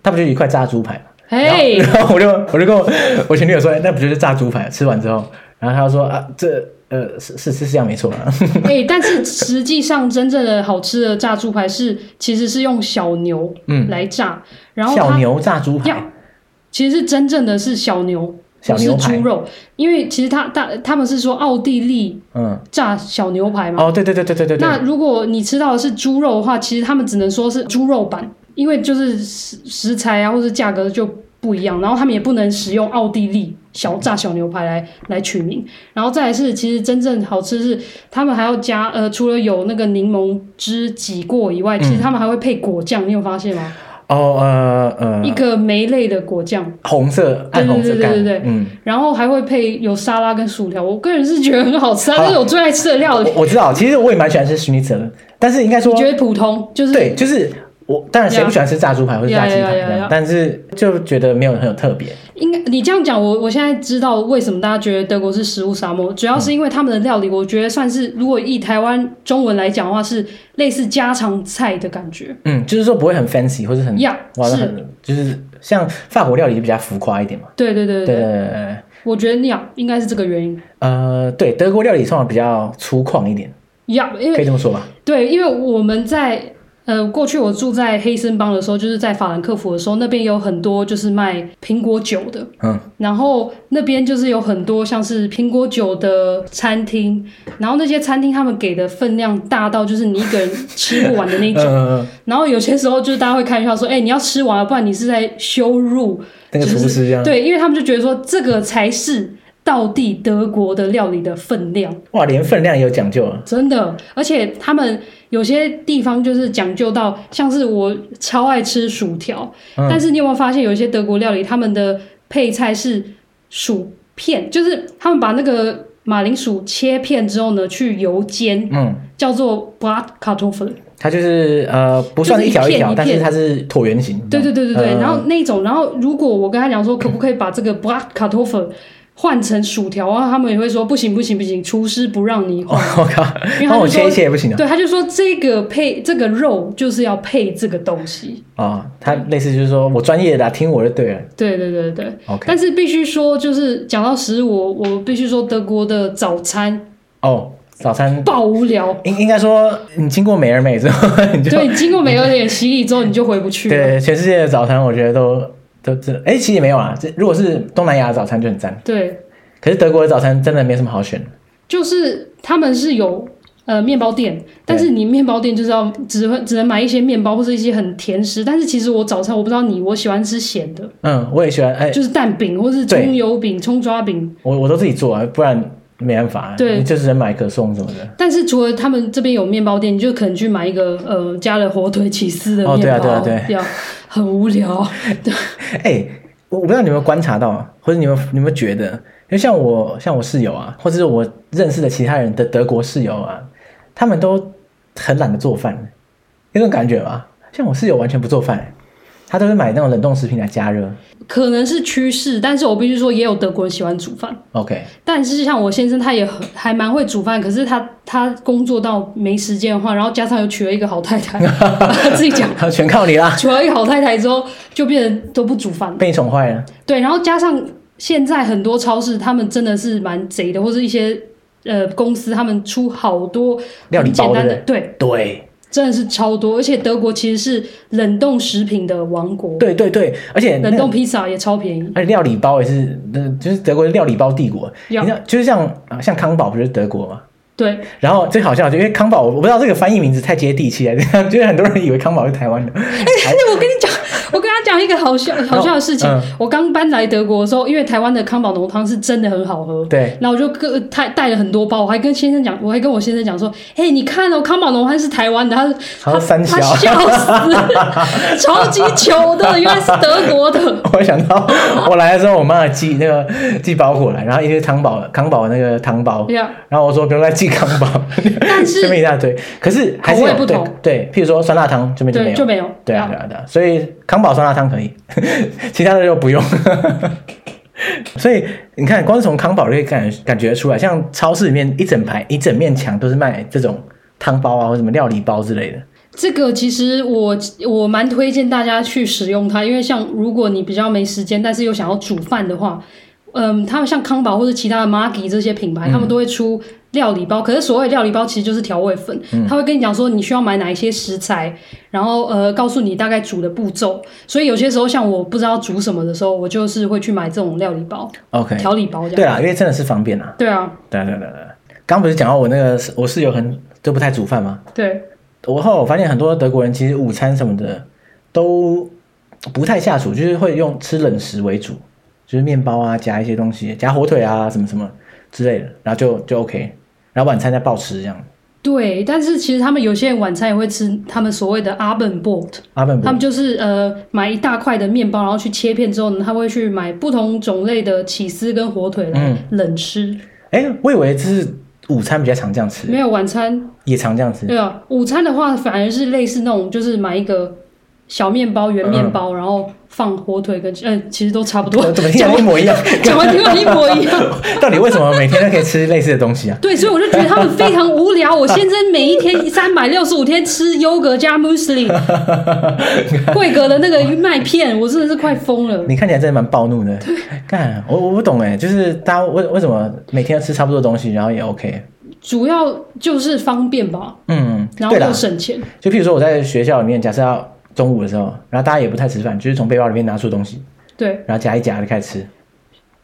它不就一块炸猪排吗？嘿，然后 我就我就跟我我前女友说，哎，那不就是炸猪排？吃完之后，然后她说啊，这呃是是是这样没错啊。哎，但是实际上真正的好吃的炸猪排是其实是用小牛嗯来炸，嗯、然后小牛炸猪排，其实是真正的是小牛，小牛是猪肉，因为其实他他他们是说奥地利嗯炸小牛排嘛。哦，对对对对对对。那如果你吃到的是猪肉的话，其实他们只能说是猪肉版。因为就是食食材啊，或者价格就不一样，然后他们也不能使用奥地利小炸小牛排来来取名，然后再来是其实真正好吃是他们还要加呃，除了有那个柠檬汁挤过以外，嗯、其实他们还会配果酱，你有发现吗？哦呃呃，一个梅类的果酱，红色，暗红色，对对对对对，嗯，然后还会配有沙拉跟薯条，我个人是觉得很好吃，它是我最爱吃的料理。我知道，其实我也蛮喜欢吃 Schnitzel 的，但是应该说你觉得普通就是对，就是。我当然谁不喜欢吃炸猪排或者炸鸡排但是就觉得没有很有特别。应该你这样讲，我我现在知道为什么大家觉得德国是食物沙漠，主要是因为他们的料理，我觉得算是如果以台湾中文来讲的话，是类似家常菜的感觉。嗯，就是说不会很 fancy 或者很呀，哇，很就是像法国料理就比较浮夸一点嘛。对对对对对，我觉得那样应该是这个原因。呃，对，德国料理通常比较粗犷一点。呀，因为可以这么说吧。对，因为我们在。呃，过去我住在黑森邦的时候，就是在法兰克福的时候，那边有很多就是卖苹果酒的，嗯，然后那边就是有很多像是苹果酒的餐厅，然后那些餐厅他们给的分量大到就是你一个人吃不完的那种，嗯、然后有些时候就是大家会开玩笑说，哎、欸，你要吃完了，不然你是在羞辱，那个厨师这样，对，因为他们就觉得说这个才是。道地德国的料理的分量。哇，连分量也有讲究啊！真的，而且他们有些地方就是讲究到，像是我超爱吃薯条，嗯、但是你有没有发现，有一些德国料理他们的配菜是薯片，就是他们把那个马铃薯切片之后呢，去油煎，嗯，叫做 Bratkartoffel。它就是呃，不算是一条一条，但是它是椭圆形。对对对对对，呃、然后那种，然后如果我跟他讲说，可不可以把这个 Bratkartoffel 换成薯条啊？他们也会说不行不行不行，厨师不让你换。我靠、我切一切也不行啊。对，他就说这个配这个肉就是要配这个东西啊、哦。他类似就是说我专业的、啊，听我就对了。对对对对。OK，但是必须说，就是讲到食物，我我必须说德国的早餐哦。早餐爆无聊，应应该说，你经过美而美之后，你就对，你经过美而美洗礼之后，你就回不去了。对，全世界的早餐，我觉得都哎、欸，其实也没有啊。这如果是东南亚的早餐就很赞。对，可是德国的早餐真的没什么好选。就是他们是有呃面包店，但是你面包店就是要只会只能买一些面包或是一些很甜食。但是其实我早餐我不知道你，我喜欢吃咸的。嗯，我也喜欢，哎、欸，就是蛋饼或是葱油饼、葱抓饼。我我都自己做啊，不然。没办法，对，就是能买可送什么的。但是除了他们这边有面包店，你就可能去买一个呃加了火腿起司的面包，哦，对啊，对啊，对，要很无聊。对，哎、我不知道你有没有观察到，或者你们你有没有觉得，因为像我像我室友啊，或者是我认识的其他人的德国室友啊，他们都很懒得做饭，有种感觉吧？像我室友完全不做饭。他都是买那种冷冻食品来加热，可能是趋势，但是我必须说，也有德国人喜欢煮饭。OK，但是像我先生，他也很还蛮会煮饭，可是他他工作到没时间的话，然后加上又娶了一个好太太，他 自己讲，全靠你啦。娶了一个好太太之后，就变成都不煮饭，被你宠坏了。对，然后加上现在很多超市，他们真的是蛮贼的，或是一些呃公司，他们出好多料理包的，对对。真的是超多，而且德国其实是冷冻食品的王国。对对对，而且冷冻披萨也超便宜，而且料理包也是，就是德国的料理包帝国。你知道，就是像啊，像康宝不是德国吗？对。然后最好笑，就因为康宝，我不知道这个翻译名字太接地气了，就是很多人以为康宝是台湾的。哎、欸，我跟你讲。讲一个好笑好笑的事情。嗯、我刚搬来德国的时候，因为台湾的康宝浓汤是真的很好喝。对。然后我就跟他带了很多包，我还跟先生讲，我还跟我先生讲说：“嘿，你看哦，康宝浓汤是台湾的。他”他他他笑死，超级糗的，原来是德国的。我想到我来的时候，我妈寄那个寄包裹来，然后一些康宝康宝那个汤包。然后我说不用再寄康宝，但是这边一大堆，可是还是有不同对。对，譬如说酸辣汤这边就没有，就没有。对啊，对啊，对啊，所以康。康宝酸辣汤可以，其他的就不用。所以你看，光从康宝就可以感感觉出来，像超市里面一整排、一整面墙都是卖这种汤包啊，或什么料理包之类的。这个其实我我蛮推荐大家去使用它，因为像如果你比较没时间，但是又想要煮饭的话，嗯，他们像康宝或者其他的 Maggi 这些品牌，嗯、他们都会出。料理包，可是所谓料理包其实就是调味粉，嗯、他会跟你讲说你需要买哪一些食材，然后呃告诉你大概煮的步骤。所以有些时候像我不知道煮什么的时候，我就是会去买这种料理包，OK，调理包这样。对啊，因为真的是方便啊。对啊，对对对对。刚不是讲到我那个我室友很都不太煮饭吗？对。我后来我发现很多德国人其实午餐什么的都不太下厨，就是会用吃冷食为主，就是面包啊，夹一些东西，夹火腿啊什么什么之类的，然后就就 OK。然后晚餐再暴吃这样。对，但是其实他们有些人晚餐也会吃他们所谓的 Abendbrot。Abendbrot。他们就是呃买一大块的面包，然后去切片之后呢，他会去买不同种类的起司跟火腿来冷吃。哎、嗯，我以为这是午餐比较常这样吃。没有，晚餐也常这样吃。对啊，午餐的话反而是类似那种，就是买一个小面包、圆面包，嗯、然后。放火腿跟嗯，其实都差不多，怎么听起来一模一样？讲完听完一模一样。到底为什么每天都可以吃类似的东西啊？对，所以我就觉得他们非常无聊。我先生每一天三百六十五天吃优格加 m u s l i，贵格的那个麦片，我真的是快疯了。你看起来真的蛮暴怒的。对，干我我不懂哎，就是大家为为什么每天要吃差不多东西，然后也 OK？主要就是方便吧。嗯，然后又省钱。就譬如说我在学校里面，假设要。中午的时候，然后大家也不太吃饭，就是从背包里面拿出东西，对，然后夹一夹就开始吃。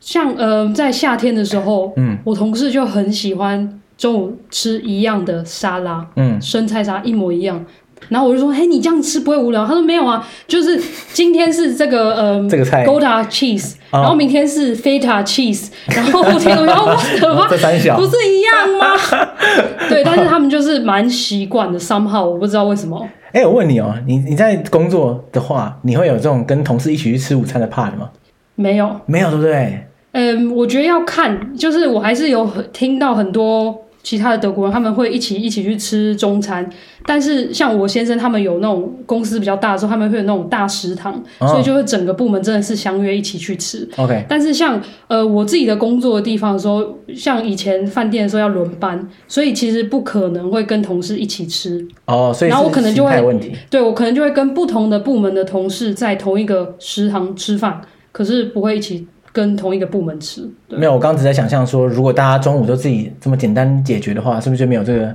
像呃，在夏天的时候，嗯，我同事就很喜欢中午吃一样的沙拉，嗯，生菜沙一模一样，然后我就说，嘿，你这样吃不会无聊？他说没有啊，就是今天是这个呃，这个菜 Gouda cheese，然后明天是 Feta cheese，然后后天然后我什么？这三小 不是一样吗？对，但是他们就是蛮习惯的，somehow 我不知道为什么。哎、欸，我问你哦，你你在工作的话，你会有这种跟同事一起去吃午餐的 part 吗？没有，没有，对不对？嗯，我觉得要看，就是我还是有听到很多。其他的德国人他们会一起一起去吃中餐，但是像我先生他们有那种公司比较大的时候，他们会有那种大食堂，哦、所以就会整个部门真的是相约一起去吃。OK，但是像呃我自己的工作的地方的时候，像以前饭店的时候要轮班，所以其实不可能会跟同事一起吃。哦，所以然后我可能就会对我可能就会跟不同的部门的同事在同一个食堂吃饭，可是不会一起。跟同一个部门吃，没有。我刚刚只在想象说，如果大家中午都自己这么简单解决的话，是不是就没有这个？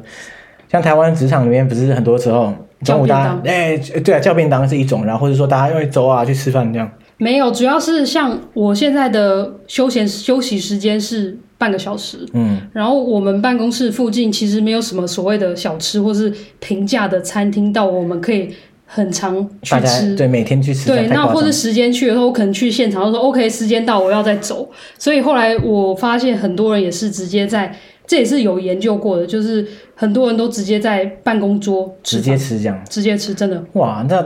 像台湾职场里面，不是很多时候中午大家哎、欸，对啊，叫便当是一种，然后或者说大家因为走啊去吃饭这样。没有，主要是像我现在的休闲休息时间是半个小时，嗯，然后我们办公室附近其实没有什么所谓的小吃或是平价的餐厅，到我们可以。很常去吃，对，每天去吃。对，那或者时间去的时候，我可能去现场，说 OK，时间到，我要再走。所以后来我发现很多人也是直接在，这也是有研究过的，就是很多人都直接在办公桌直接吃这样，直接吃，真的。哇，那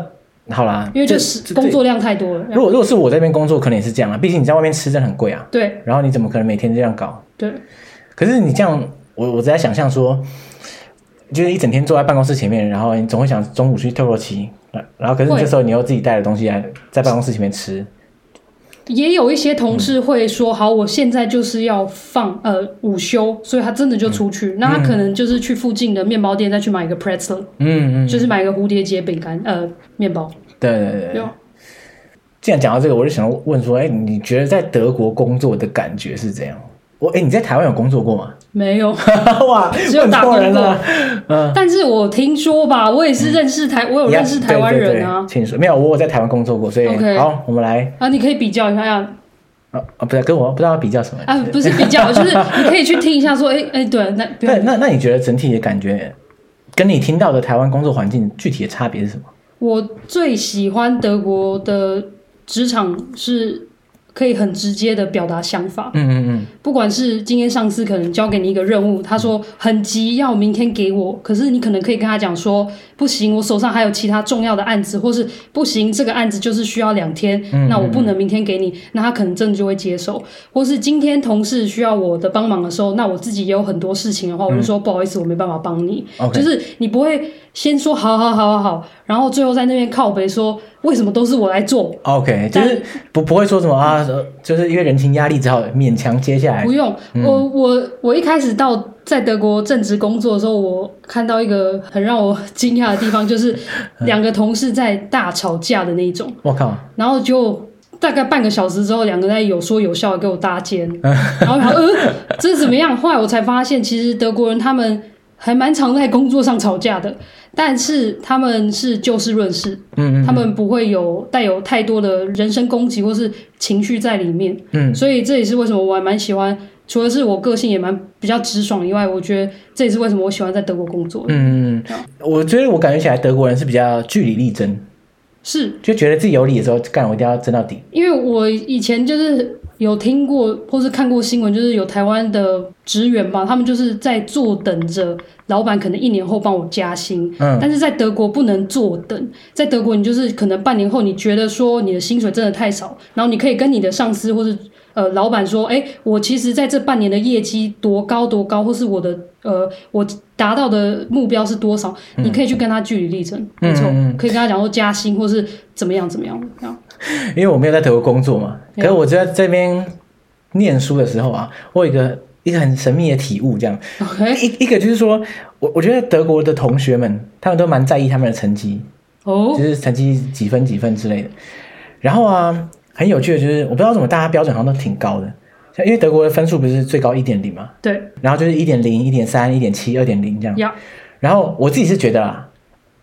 好啦，因为就是工作量太多了。如果如果是我在那边工作，可能也是这样啊，毕竟你在外面吃真的很贵啊。对。然后你怎么可能每天这样搞？对。可是你这样，我我在想象说。就是一整天坐在办公室前面，然后你总会想中午去透透气，然后可是这时候你又自己带了东西来在办公室前面吃。也有一些同事会说：“好，我现在就是要放呃午休，所以他真的就出去。嗯、那他可能就是去附近的面包店再去买一个 pretzel，嗯嗯，就是买一个蝴蝶结饼干呃面包。”对对对对。既然讲到这个，我就想问说：“哎，你觉得在德国工作的感觉是怎样？”我哎，你在台湾有工作过吗？没有，哇，只有打工过。嗯，但是我听说吧，我也是认识台，我有认识台湾人啊。听说没有？我我在台湾工作过，所以，OK，好，我们来啊，你可以比较一下呀。啊啊，不是跟我不知道要比较什么啊？不是比较，就是你可以去听一下，说哎哎，对，那那那那你觉得整体的感觉，跟你听到的台湾工作环境具体的差别是什么？我最喜欢德国的职场是。可以很直接的表达想法，嗯嗯嗯，不管是今天上司可能交给你一个任务，他说很急要明天给我，可是你可能可以跟他讲说，不行，我手上还有其他重要的案子，或是不行，这个案子就是需要两天，那我不能明天给你，那他可能真的就会接受，或是今天同事需要我的帮忙的时候，那我自己也有很多事情的话，我就说不好意思，我没办法帮你，嗯，就是你不会。先说好好好好好，然后最后在那边靠北说为什么都是我来做？OK，就是不不会说什么啊，就是因为人情压力只好勉强接下来。不用，嗯、我我我一开始到在德国正职工作的时候，我看到一个很让我惊讶的地方，就是两个同事在大吵架的那一种。我靠！然后就大概半个小时之后，两个在有说有笑的给我搭肩，然后然后呃，这是怎么样？后来我才发现，其实德国人他们还蛮常在工作上吵架的。但是他们是就事论事，嗯，嗯，嗯，他们不会有带有太多的人身攻击或是情绪在里面，嗯，所以这也是为什么我还蛮喜欢，除了是我个性也蛮比较直爽以外，我觉得这也是为什么我喜欢在德国工作。嗯嗯，我觉得我感觉起来德国人是比较据理力争，是就觉得自己有理的时候干，我一定要争到底。因为我以前就是。有听过或是看过新闻，就是有台湾的职员吧，他们就是在坐等着老板可能一年后帮我加薪。嗯，但是在德国不能坐等，在德国你就是可能半年后你觉得说你的薪水真的太少，然后你可以跟你的上司或是呃老板说，哎，我其实在这半年的业绩多高多高，或是我的呃我达到的目标是多少，你可以去跟他据理力争，没错，可以跟他讲说加薪或是怎么样怎么样这样。因为我没有在德国工作嘛，可是我在这边念书的时候啊，我有一个一个很神秘的体悟，这样，Okay. 一一个就是说，我我觉得德国的同学们他们都蛮在意他们的成绩，哦，oh. 就是成绩几分几分之类的。然后啊，很有趣的就是，我不知道怎么大家标准好像都挺高的，像因为德国的分数不是最高一点零嘛，对，然后就是一点零、一点三、一点七、二点零这样.然后我自己是觉得啊，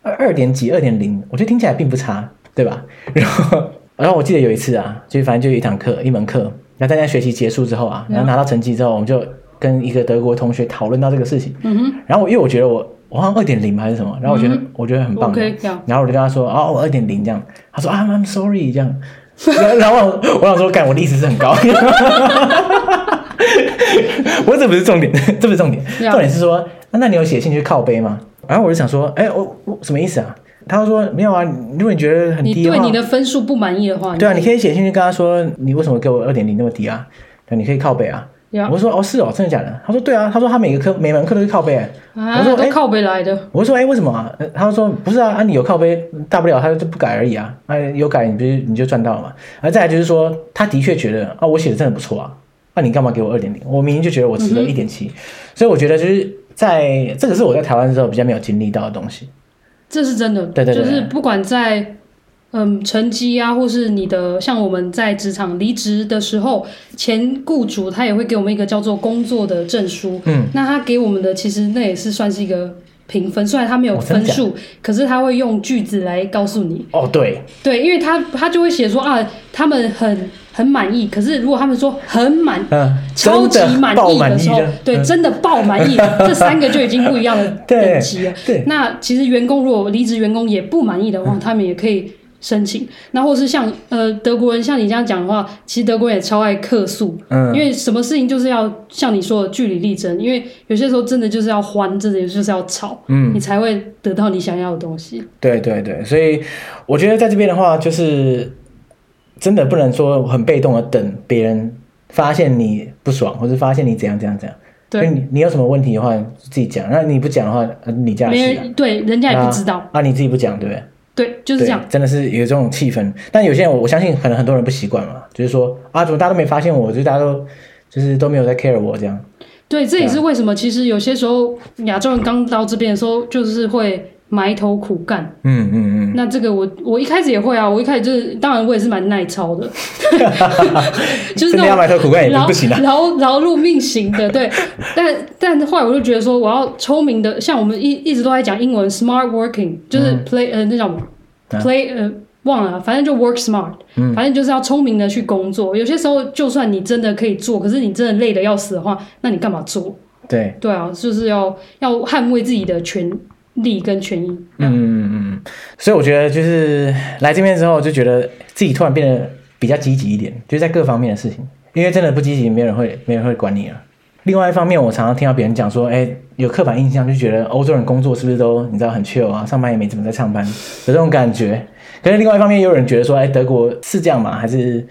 二二点几、二点零，我觉得听起来并不差，对吧？然后。然后我记得有一次啊，就反正就有一堂课，一门课，然后大家学习结束之后啊，然后拿到成绩之后，我们就跟一个德国同学讨论到这个事情。嗯哼。然后因为我觉得我我好像二点零还是什么，然后我觉得、嗯、我觉得很棒，okay, yeah. 然后我就跟他说哦，我二点零这样，他说啊，I'm sorry 这样，然后我我想说，干我的意思是很高，我这不是重点，这不是重点重点是说，那你有写信去靠背吗？然后我就想说，哎，我我什么意思啊？他说没有啊，如果你觉得很低的话，你对你的分数不满意的话，对啊，你可以写信去跟他说，你为什么给我二点零那么低啊？对，你可以靠背啊。我说哦是哦，真的假的？他说对啊，他说他每个课每门课都是靠背。啊，我说哎靠背来的。我说哎，为什么啊？他说不是啊，啊你有靠背，大不了他就不改而已啊。啊有改你不是你就赚到了嘛？而再来就是说，他的确觉得啊我写的真的不错啊，那、啊、你干嘛给我二点零？我明明就觉得我值得一点七，所以我觉得就是在这个是我在台湾的时候比较没有经历到的东西。这是真的，对对对，就是不管在。嗯，成绩啊，或是你的，像我们在职场离职的时候，前雇主他也会给我们一个叫做工作的证书。嗯，那他给我们的其实那也是算是一个评分，虽然他没有分数，哦，可是他会用句子来告诉你。哦，对，对，因为他他就会写说啊，他们很很满意。可是如果他们说很满，嗯，超级满意的时候，对，真的爆满意，嗯，这三个就已经不一样的等级了。对，对，那其实员工如果离职员工也不满意的话，嗯，他们也可以。申请，那或是像呃德国人像你这样讲的话，其实德国人也超爱客诉，嗯，因为什么事情就是要像你说的据理力争，因为有些时候真的就是要欢，真的就是要吵，嗯，你才会得到你想要的东西。对对对，所以我觉得在这边的话，就是真的不能说很被动的等别人发现你不爽，或是发现你怎样怎样怎样。对，你你有什么问题的话自己讲，那你不讲的话，你家没人对，人家也不知道。啊，啊，你自己不讲，对不对？对，就是这样，真的是有这种气氛。但有些人我，我相信可能很多人不习惯嘛，就是说啊，怎么大家都没发现我，就是大家都就是都没有在 care 我这样。对，这也是为什么其实有些时候亚洲人刚到这边的时候，就是会埋头苦干。嗯嗯嗯。那这个我我一开始也会啊，我一开始就是，当然我也是蛮耐操的，就是那种埋头苦干也不行啊，劳劳碌命型的。对，但但后来我就觉得说，我要聪明的，像我们一一直都在讲英文，smart working，就是 play、嗯、呃那种。Play 呃，忘了，反正就 work smart，嗯，反正就是要聪明的去工作。有些时候，就算你真的可以做，可是你真的累得要死的话，那你干嘛做？对，对啊，就是要要捍卫自己的权利跟权益。嗯嗯嗯。所以我觉得就是来这边之后，就觉得自己突然变得比较积极一点，就是在各方面的事情，因为真的不积极，没人会没人会管你了。另外一方面，我常常听到别人讲说，哎，有刻板印象，就觉得欧洲人工作是不是都你知道很 chill 啊，上班也没怎么在上班，有这种感觉。可是另外一方面，也有人觉得说，哎，德国是这样吗？还是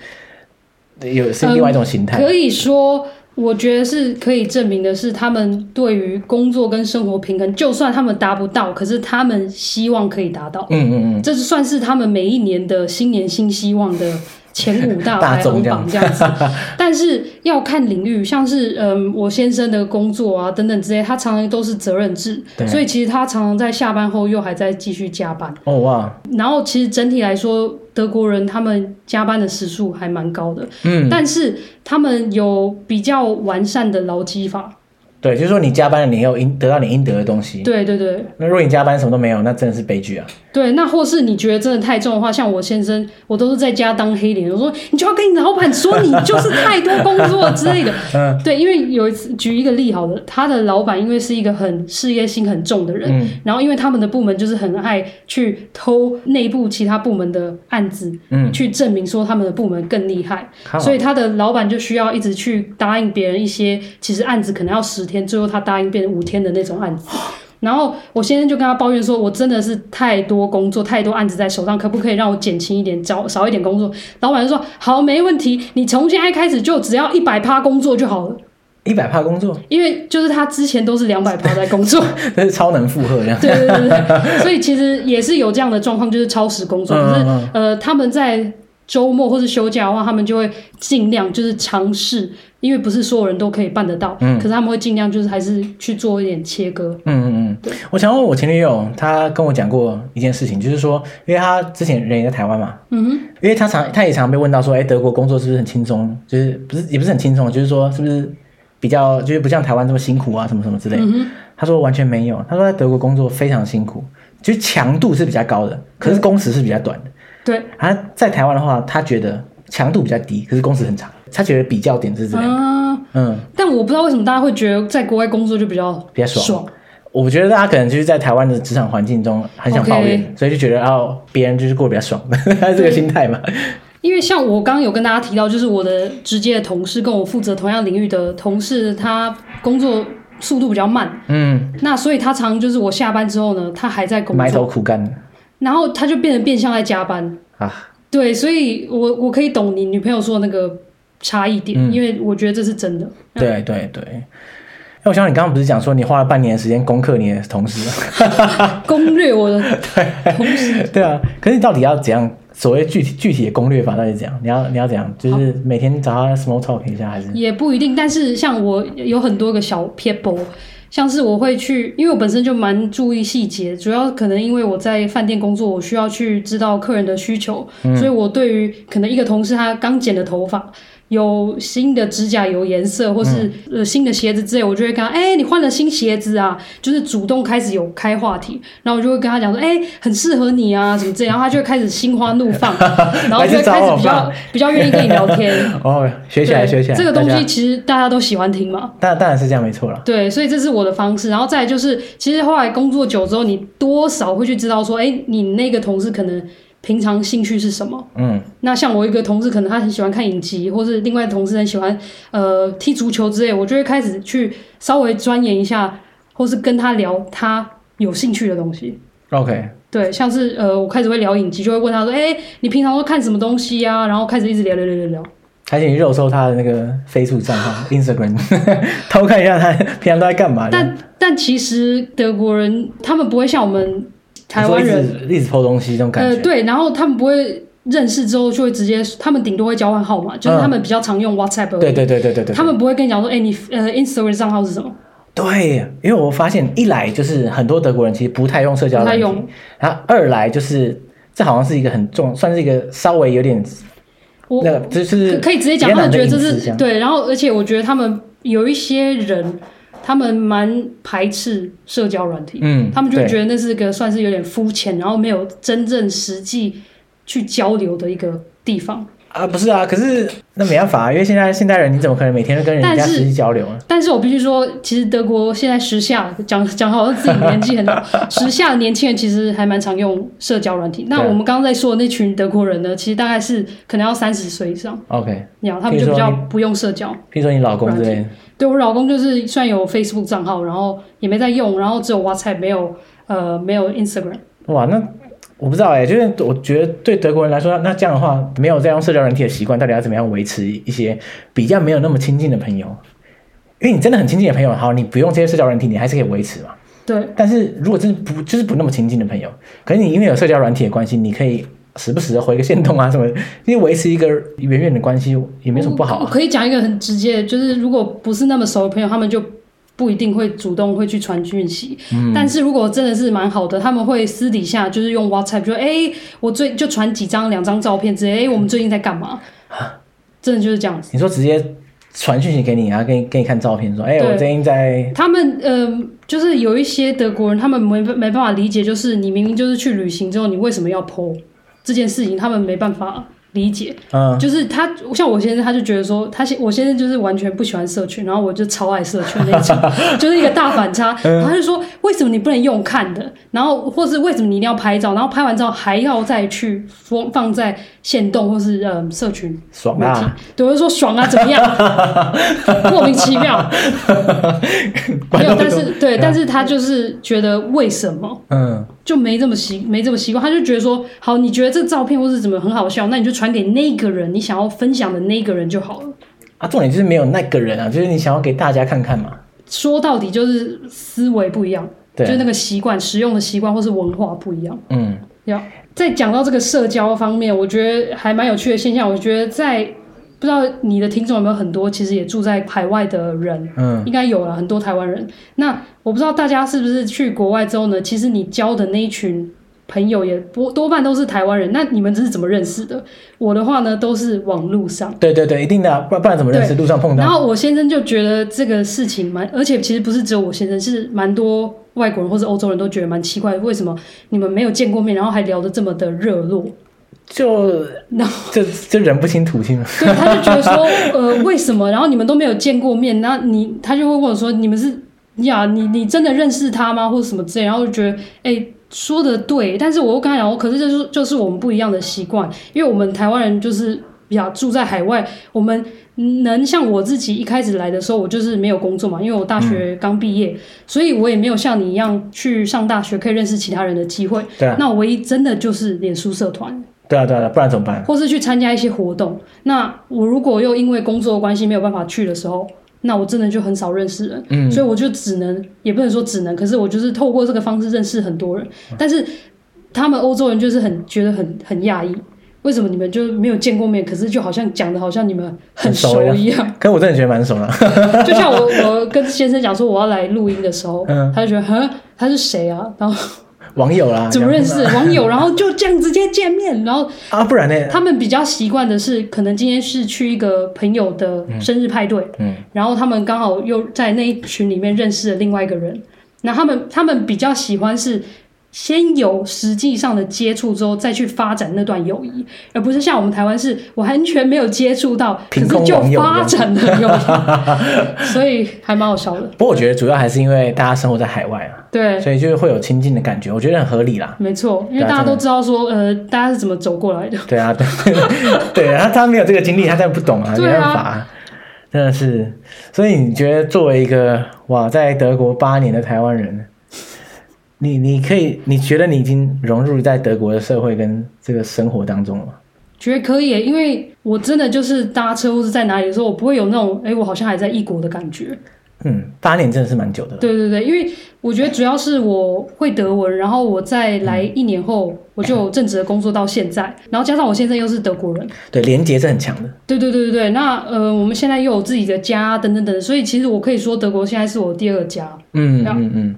有是另外一种形态？嗯，可以说，我觉得是可以证明的是，他们对于工作跟生活平衡，就算他们达不到，可是他们希望可以达到。嗯嗯嗯，这是算是他们每一年的新年新希望的。前五大 排行榜这样子，但是要看领域，像是嗯，我先生的工作啊等等之类，他常常都是责任制，所以其实他常常在下班后又还在继续加班。哦哇！然后其实整体来说，德国人他们加班的时数还蛮高的，嗯，但是他们有比较完善的劳基法。对，就是说你加班了，你有应得到你应得的东西。对对对。那如果你加班什么都没有，那真的是悲剧啊。对，那或是你觉得真的太重的话，像我先生，我都是在家当黑脸，我说你就要跟你老板说你就是太多工作之类的。嗯。对，因为有一次举一个例好了，他的老板因为是一个很事业心很重的人，嗯，然后因为他们的部门就是很爱去偷内部其他部门的案子，嗯，去证明说他们的部门更厉害，所以他的老板就需要一直去答应别人一些其实案子可能要十天，最后他答应变成五天的那种案子，然后我先生就跟他抱怨说：“我真的是太多工作，太多案子在手上，可不可以让我减轻一点，少少一点工作？”老板就说：“好，没问题，你从现在开始就只要一百趴工作就好了。”一百趴工作，因为就是他之前都是两百趴在工作，那是超能负荷这样。对对对对，所以其实也是有这样的状况，就是超时工作。可是呃，他们在周末或是休假的话，他们就会尽量就是尝试。因为不是所有人都可以办得到，嗯，可是他们会尽量就是还是去做一点切割，嗯嗯嗯。对，我想问我前女友，她跟我讲过一件事情，就是说，因为她之前人也在台湾嘛，嗯哼，因为她常她也常被问到说，哎，德国工作是不是很轻松？就是不是也不是很轻松，就是说是不是比较就是不像台湾这么辛苦啊，什么什么之类的。嗯哼，她说完全没有，她说在德国工作非常辛苦，就是强度是比较高的，可是工时是比较短的。对，而在台湾的话，她觉得强度比较低，可是工时很长。他觉得比较点是这样，嗯，但我不知道为什么大家会觉得在国外工作就比较比较爽。我觉得大家可能就是在台湾的职场环境中很想抱怨.所以就觉得哦，别人就是过得比较爽，还是这个心态嘛。因为像我刚刚有跟大家提到，就是我的直接的同事跟我负责同样领域的同事，他工作速度比较慢，嗯，那所以他常就是我下班之后呢，他还在工作，埋头苦干，然后他就变得变相在加班。啊。对，所以我我可以懂你女朋友说的那个差异点，嗯，因为我觉得这是真的。对对对，那我想你刚刚不是讲说你花了半年的时间攻克你的同事？攻略我的 同事。对啊，可是你到底要怎样？所谓具体具体的攻略法到底怎样？你要你要怎样？就是每天找他 small talk 一下，还是也不一定。但是像我有很多个小 people，像是我会去，因为我本身就蛮注意细节，主要可能因为我在饭店工作，我需要去知道客人的需求，嗯、所以我对于可能一个同事他刚剪的头发。有新的指甲油颜色，或是呃新的鞋子之类，我就会跟他，哎、欸，你换了新鞋子啊，就是主动开始有开话题，然后我就会跟他讲说，哎、欸，很适合你啊，什么这样，然后他就会开始心花怒放，然后就会开始比较比较愿意跟你聊天。哦，学起来，学起来。这个东西其实大家都喜欢听嘛。当当然是这样，没错了。对，所以这是我的方式。然后再来就是，其实后来工作久之后，你多少会去知道说，哎、欸，你那个同事可能。平常兴趣是什么？嗯，那像我一个同事，可能他很喜欢看影集，或是另外同事很喜欢呃踢足球之类，我就会开始去稍微钻研一下，或是跟他聊他有兴趣的东西。OK，对，像是呃，我开始会聊影集，就会问他说：“哎、欸，你平常都看什么东西呀、啊？”然后开始一直聊聊聊聊聊，还请你肉搜他的那个 Facebook 账号、Instagram，偷看一下他平常都在干嘛。但但其实德国人他们不会像我们。台湾人一直偷东西这种感觉，呃，对，然后他们不会认识之后就会直接，他们顶多会交换号码，就是他们比较常用 WhatsApp。对对对对对对，他们不会跟你讲说，哎，你呃 Instagram 账号是什么？对，因为我发现一来就是很多德国人其实不太用社交软体，然后二来就是这好像是一个很重，算是一个稍微有点，那个就是可以直接讲，他们觉得这是对，然后而且我觉得他们有一些人。他们蛮排斥社交软体，嗯，他们就觉得那是个算是有点肤浅，然后没有真正实际去交流的一个地方啊，不是啊，可是那没办法啊，因为现在现代人你怎么可能每天都跟人家实际交流啊？但是我必须说，其实德国现在时下讲讲好像自己年纪很大，时下的年轻人其实还蛮常用社交软体。那我们刚刚在说的那群德国人呢，其实大概是可能要三十岁以上，OK，你好，他们就比较不用社交。譬如说你老公之类。对，我老公就是虽然有 Facebook 账号，然后也没在用，然后只有 WhatsApp 没有呃没有 Instagram。哇，那我不知道哎，就是我觉得对德国人来说，那这样的话没有在用社交软体的习惯，到底要怎么样维持一些比较没有那么亲近的朋友？因为你真的很亲近的朋友，好，你不用这些社交软体，你还是可以维持嘛。对。但是如果真的不就是不那么亲近的朋友，可是你因为有社交软体的关系，你可以。时不时的回个线动啊什么，因为维持一个远远的关系也没什么不好啊。我可以讲一个很直接，就是如果不是那么熟的朋友，他们就不一定会主动会去传讯息。嗯。但是如果真的是蛮好的，他们会私底下就是用 WhatsApp，就说哎，我最就传几张两张照片之类，哎，我们最近在干嘛？真的就是这样子。你说直接传讯息给你，然后给你给你看照片，说哎，我最近在。他们嗯、呃，就是有一些德国人，他们没没办法理解，就是你明明就是去旅行之后，你为什么要 po？这件事情他们没办法理解，嗯，就是他像我先生，他就觉得说，他先我先生就是完全不喜欢社群，然后我就超爱社群那种，就是一个大反差。然后他就说，为什么你不能用看的？然后或是为什么你一定要拍照？然后拍完照还要再去放放在线动或是嗯社群？爽啊！对，我就说爽啊，怎么样？莫名其妙。没有，但是对，但是他就是觉得为什么？嗯。就没这么习没这么习惯，他就觉得说，好，你觉得这个照片或是怎么很好笑，那你就传给那个人，你想要分享的那个人就好了。啊，重点就是没有那个人啊，就是你想要给大家看看嘛。说到底就是思维不一样，对，就是那个习惯、使用的习惯或是文化不一样。嗯，要再讲到这个社交方面，我觉得还蛮有趣的现象。我觉得在。不知道你的听众有没有很多，其实也住在海外的人，嗯，应该有了很多台湾人。那我不知道大家是不是去国外之后呢，其实你交的那一群朋友也多多半都是台湾人。那你们这是怎么认识的？我的话呢，都是网路上。对对对，一定的啊，不然不然怎么认识？路上碰到。然后我先生就觉得这个事情蛮，而且其实不是只有我先生，是蛮多外国人或者欧洲人都觉得蛮奇怪，为什么你们没有见过面，然后还聊得这么的热络？就那这这人不清土亲了。对，他就觉得说，呃，为什么？然后你们都没有见过面，然后你他就会问我说，你们是呀，你你真的认识他吗？或者什么之类，然后就觉得哎、欸，说的对，但是我又跟他讲，可是这就是就是我们不一样的习惯，因为我们台湾人就是比较住在海外，我们。能像我自己一开始来的时候，我就是没有工作嘛，因为我大学刚毕业，嗯，所以我也没有像你一样去上大学可以认识其他人的机会。对啊，那我唯一真的就是脸书社团。对啊，对啊，不然怎么办？或是去参加一些活动。那我如果又因为工作的关系没有办法去的时候，那我真的就很少认识人。嗯，所以我就只能，也不能说只能，可是我就是透过这个方式认识很多人。但是他们欧洲人就是很觉得很很讶异。为什么你们就没有见过面？可是就好像讲的好像你们很熟一样。样可是我真的觉得蛮熟的。就像我我跟先生讲说我要来录音的时候，嗯、他就觉得，哼，他是谁啊？然后网友啦，怎么认识网友？然后就这样直接见面，然后啊，不然呢？他们比较习惯的是，可能今天是去一个朋友的生日派对，嗯，然后他们刚好又在那一群里面认识了另外一个人，那他们他们比较喜欢是。先有实际上的接触之后，再去发展那段友谊，而不是像我们台湾是完全没有接触到，可是就发展了友谊，所以还蛮好笑的。不过我觉得主要还是因为大家生活在海外啊，对，所以就是会有亲近的感觉，我觉得很合理啦。没错，因为大家都知道说，呃，大家是怎么走过来的。对啊，对，对啊，他他没有这个经历，他真的不懂啊，没办法，真的是。所以你觉得作为一个哇，在德国八年的台湾人？你你可以，你觉得你已经融入在德国的社会跟这个生活当中了吗？觉得可以，因为我真的就是搭车或是在哪里的时候，我不会有那种哎，我好像还在异国的感觉。嗯，八年真的是蛮久的。对对对，因为我觉得主要是我会德文，然后我再来一年后，我就有正职的工作到现在，嗯，然后加上我现在又是德国人，对，连结是很强的。对对对对对，那呃，我们现在又有自己的家等等等，所以其实我可以说德国现在是我第二个家。嗯嗯嗯。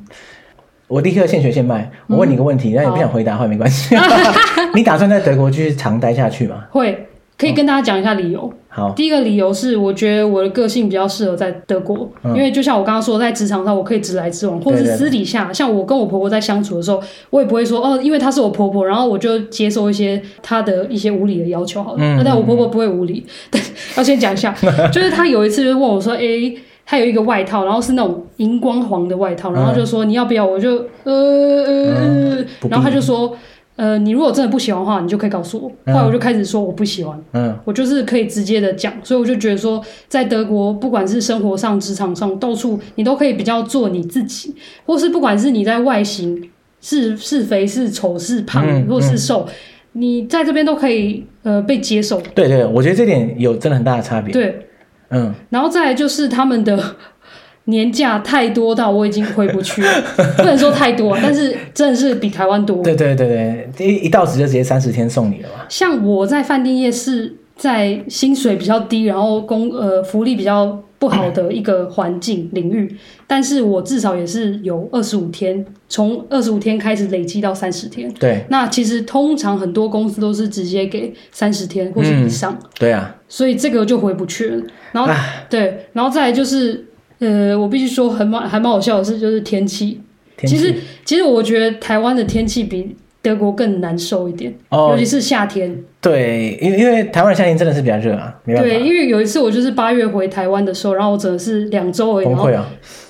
我立刻现学现卖。我问你个问题，那、嗯、你不想回答的话没关系。你打算在德国继续长待下去吗？会，可以跟大家讲一下理由。哦、好，第一个理由是，我觉得我的个性比较适合在德国，嗯、因为就像我刚刚说，在职场上我可以直来直往，或者是私底下，像我跟我婆婆在相处的时候，我也不会说哦，因为她是我婆婆，然后我就接受一些她的一些无理的要求。好了，嗯、但我婆婆不会无理。但要先讲一下，就是她有一次就问我说：“哎、欸。”他有一个外套，然后是那种荧光黄的外套，然后就说你要不要？我就呃呃、嗯，然后他就说呃，你如果真的不喜欢的话，你就可以告诉我。后来我就开始说我不喜欢，嗯，我就是可以直接的讲，所以我就觉得说，在德国，不管是生活上、职场上，到处你都可以比较做你自己，或是不管是你在外形是是肥是丑是胖、嗯、或是瘦，你在这边都可以呃被接受。对对，我觉得这点有真的很大的差别。对。嗯，然后再来就是他们的 年假太多到我已经回不去了，不能说太多，但是真的是比台湾多。对对对对，一一到职就直接三十天送你了嘛。像我在饭店业是在薪水比较低，然后工呃福利比较不好的一个环境领域，但是我至少也是有二十五天，从二十五天开始累积到三十天。对，那其实通常很多公司都是直接给三十天或是以上。嗯、对啊，所以这个就回不去了。然后对，然后再来就是呃，我必须说很蛮还蛮好笑的是，就是天气。天气其实其实我觉得台湾的天气比。德国更难受一点，哦，尤其是夏天。对，因为因为台湾的夏天真的是比较热啊，没办法。对，因为有一次我就是八月回台湾的时候，然后我真的是两周而已，崩溃啊，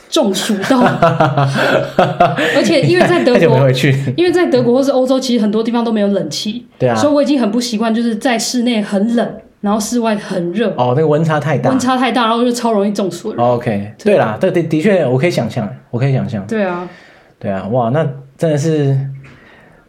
中暑到。而且因为在德国，因为在德国或是欧洲，其实很多地方都没有冷气，对啊，所以我已经很不习惯，就是在室内很冷，然后室外很热。哦，那个温差太大，温差太大，然后就超容易中暑。哦，OK，对啦，对的的确，我可以想象，我可以想象。对啊，对啊，哇，那真的是。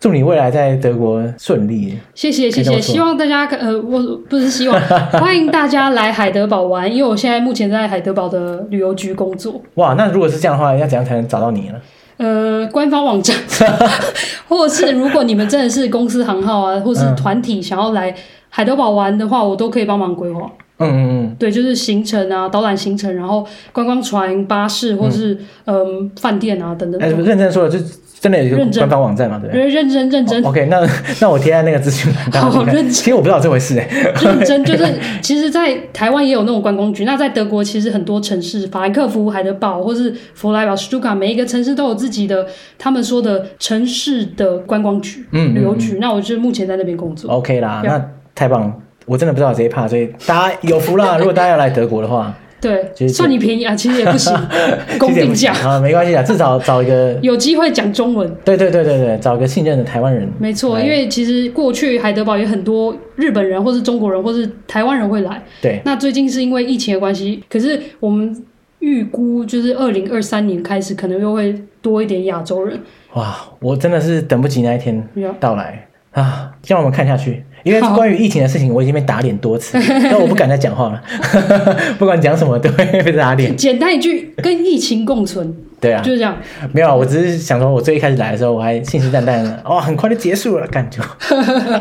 祝你未来在德国顺利。谢谢谢谢，希望大家呃，我不是希望，欢迎大家来海德堡玩，因为我现在目前在海德堡的旅游局工作。哇，那如果是这样的话，要怎样才能找到你呢？呃，官方网站，或者是如果你们真的是公司行号啊，或是团体想要来海德堡玩的话，我都可以帮忙规划。嗯嗯嗯，对，就是行程啊，导览行程，然后观光船、巴士，或是嗯饭店啊等等。哎，认真说了，就真的有官方网站嘛？对不对？认真认真。OK，那 那我贴在那个资讯栏。好好认真。其实我不知道这回事哎。认真就是，其实，在台湾也有那种观光局。那在德国，其实很多城市，法兰克福、海德堡，或是弗莱堡、斯图加，每一个城市都有自己的他们说的城市的观光局、嗯，旅游局。那我就目前在那边工作。OK 啦，那太棒了。我真的不知道这一趴，所以大家有福了。如果大家要来德国的话，对，就是算你便宜啊，其实也不行，公定价啊，没关系啊，至少找一个有机会讲中文。对对对对对，找一个信任的台湾人。没错，因为其实过去海德堡有很多日本人，或是中国人，或是台湾人会来。对，那最近是因为疫情的关系，可是我们预估就是二零二三年开始，可能又会多一点亚洲人。哇，我真的是等不及那一天到来啊！希望我们看下去，因为关于疫情的事情，我已经被打脸多次，但我不敢再讲话了。不管讲什么，都会被打脸。简单一句，跟疫情共存，对啊，就是这样。没有，我只是想说，我最一开始来的时候，我还信誓旦旦的，哦，很快就结束了，感觉。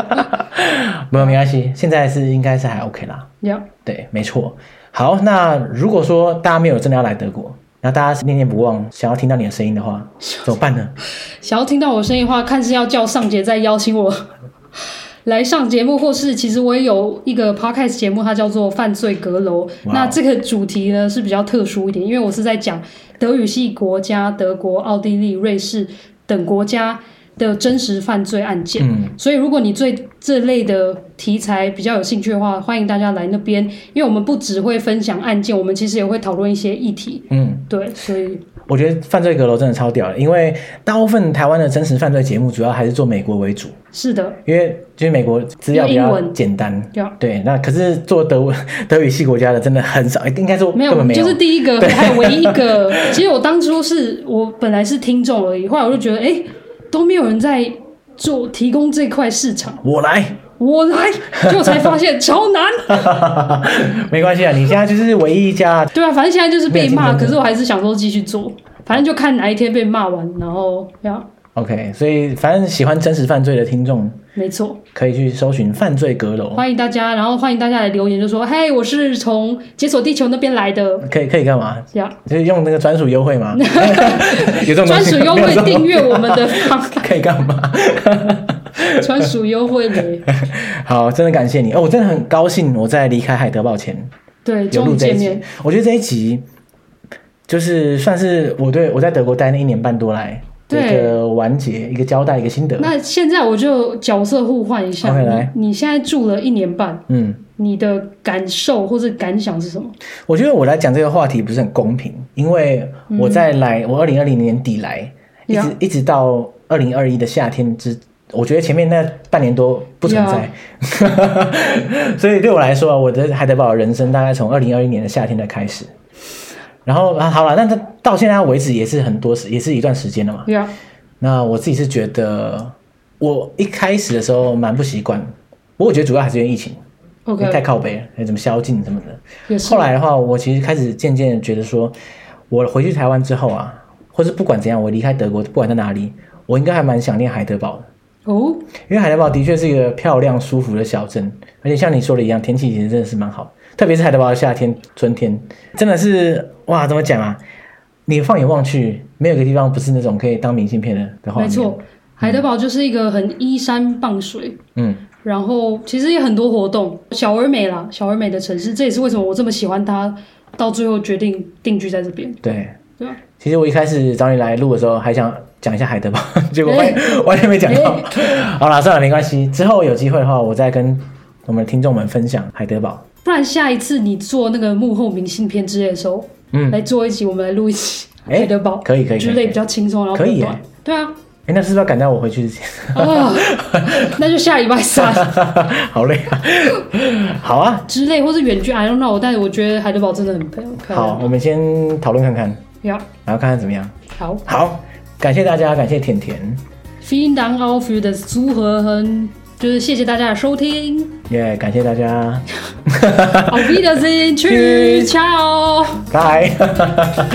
没有，没关系，现在是应该是还 OK 啦。呀，对，没错。好，那如果说大家没有真的要来德国，那大家是念念不忘，想要听到你的声音的话，怎么办呢？想要听到我声音的话，看是要叫上节再邀请我来上节目，或是其实我也有一个 podcast 节目，它叫做《犯罪阁楼》。哇那这个主题呢是比较特殊一点，因为我是在讲德语系国家，德国、奥地利、瑞士等国家的真实犯罪案件。嗯，所以如果你对这类的题材比较有兴趣的话，欢迎大家来那边，因为我们不只会分享案件，我们其实也会讨论一些议题。嗯，对，所以我觉得犯罪阁楼真的超屌的，因为大部分台湾的真实犯罪节目主要还是做美国为主，是的，因为就是美国资料比较简单。对那可是做德 德语系国家的真的很少，应该说没有，没有。就是第一个，还有唯一一个。其实我当初是我本来是听众而已，后来我就觉得，哎，都没有人在做提供这块市场，我来，我来，结果才发现超难。没关系啊，你现在就是唯一一家。对啊，反正现在就是被骂，可是我还是想说继续做，反正就看哪一天被骂完，然后要，OK，所以反正喜欢真实犯罪的听众没错，可以去搜寻犯罪阁楼，欢迎大家，然后欢迎大家来留言，就说，嘿，我是从解锁地球那边来的，可以可以干嘛？呀，就是用那个专属优惠吗？有这种专属优惠订阅我们的方，可以干嘛？专属优惠嘞，好，真的感谢你哦！我真的很高兴，我在离开海德堡前对，有录这一集终于见面。。我觉得这一集就是算是我对我在德国待那一年半多来的一对个完结、一个交代、一个心得。那现在我就角色互换一下你你现在住了一年半，嗯，你的感受或者感想是什么？我觉得我来讲这个话题不是很公平，因为我在来，我二零二零年底来，一直一直到二零二一的夏天之。我觉得前面那半年多不存在 所以对我来说啊，我的海德堡人生大概从二零二一年的夏天才开始。然后啊，好了，那它到现在为止也是很多时，也是一段时间了嘛。呀，那我自己是觉得，我一开始的时候蛮不习惯，不过我觉得主要还是因为疫情，因为太靠北了，还有什么宵禁什么的。后来的话，我其实开始渐渐觉得说，我回去台湾之后啊，或是不管怎样，我离开德国，不管在哪里，我应该还蛮想念海德堡的。哦，因为海德堡的确是一个漂亮、舒服的小镇，而且像你说的一样，天气其实真的是蛮好，特别是海德堡的夏天、春天，真的是哇，怎么讲啊？你放眼望去，没有一个地方不是那种可以当明信片的的画面。没错，海德堡就是一个很依山傍水，嗯，然后其实也很多活动，小而美啦，小而美的城市，这也是为什么我这么喜欢它，到最后决定定居在这边。对。对啊，其实我一开始找你来录的时候，还想讲一下海德堡，结果完、欸完全没讲到。好啦，算了，没关系。之后有机会的话，我再跟我们的听众们分享海德堡。不然下一次你做那个幕后明信片之类的时候，嗯，来做一集，我们来录一集欸海德堡，可以可以之类比较轻松，然后可以短。对啊，哎，那是不是要赶到我回去之前？啊，那就下礼拜三 好累啊！好啊，之类，或是远距，I don't know。但是我觉得海德堡真的很漂漂亮。好，我们先讨论看看，呀，然后看看怎么样。好好，感谢大家，感谢甜甜，，Vielen Dank auch für das Zuhören，就是谢谢大家的收听。耶感谢大家。哈哈哈 obedience to chow hi 哈哈哈哈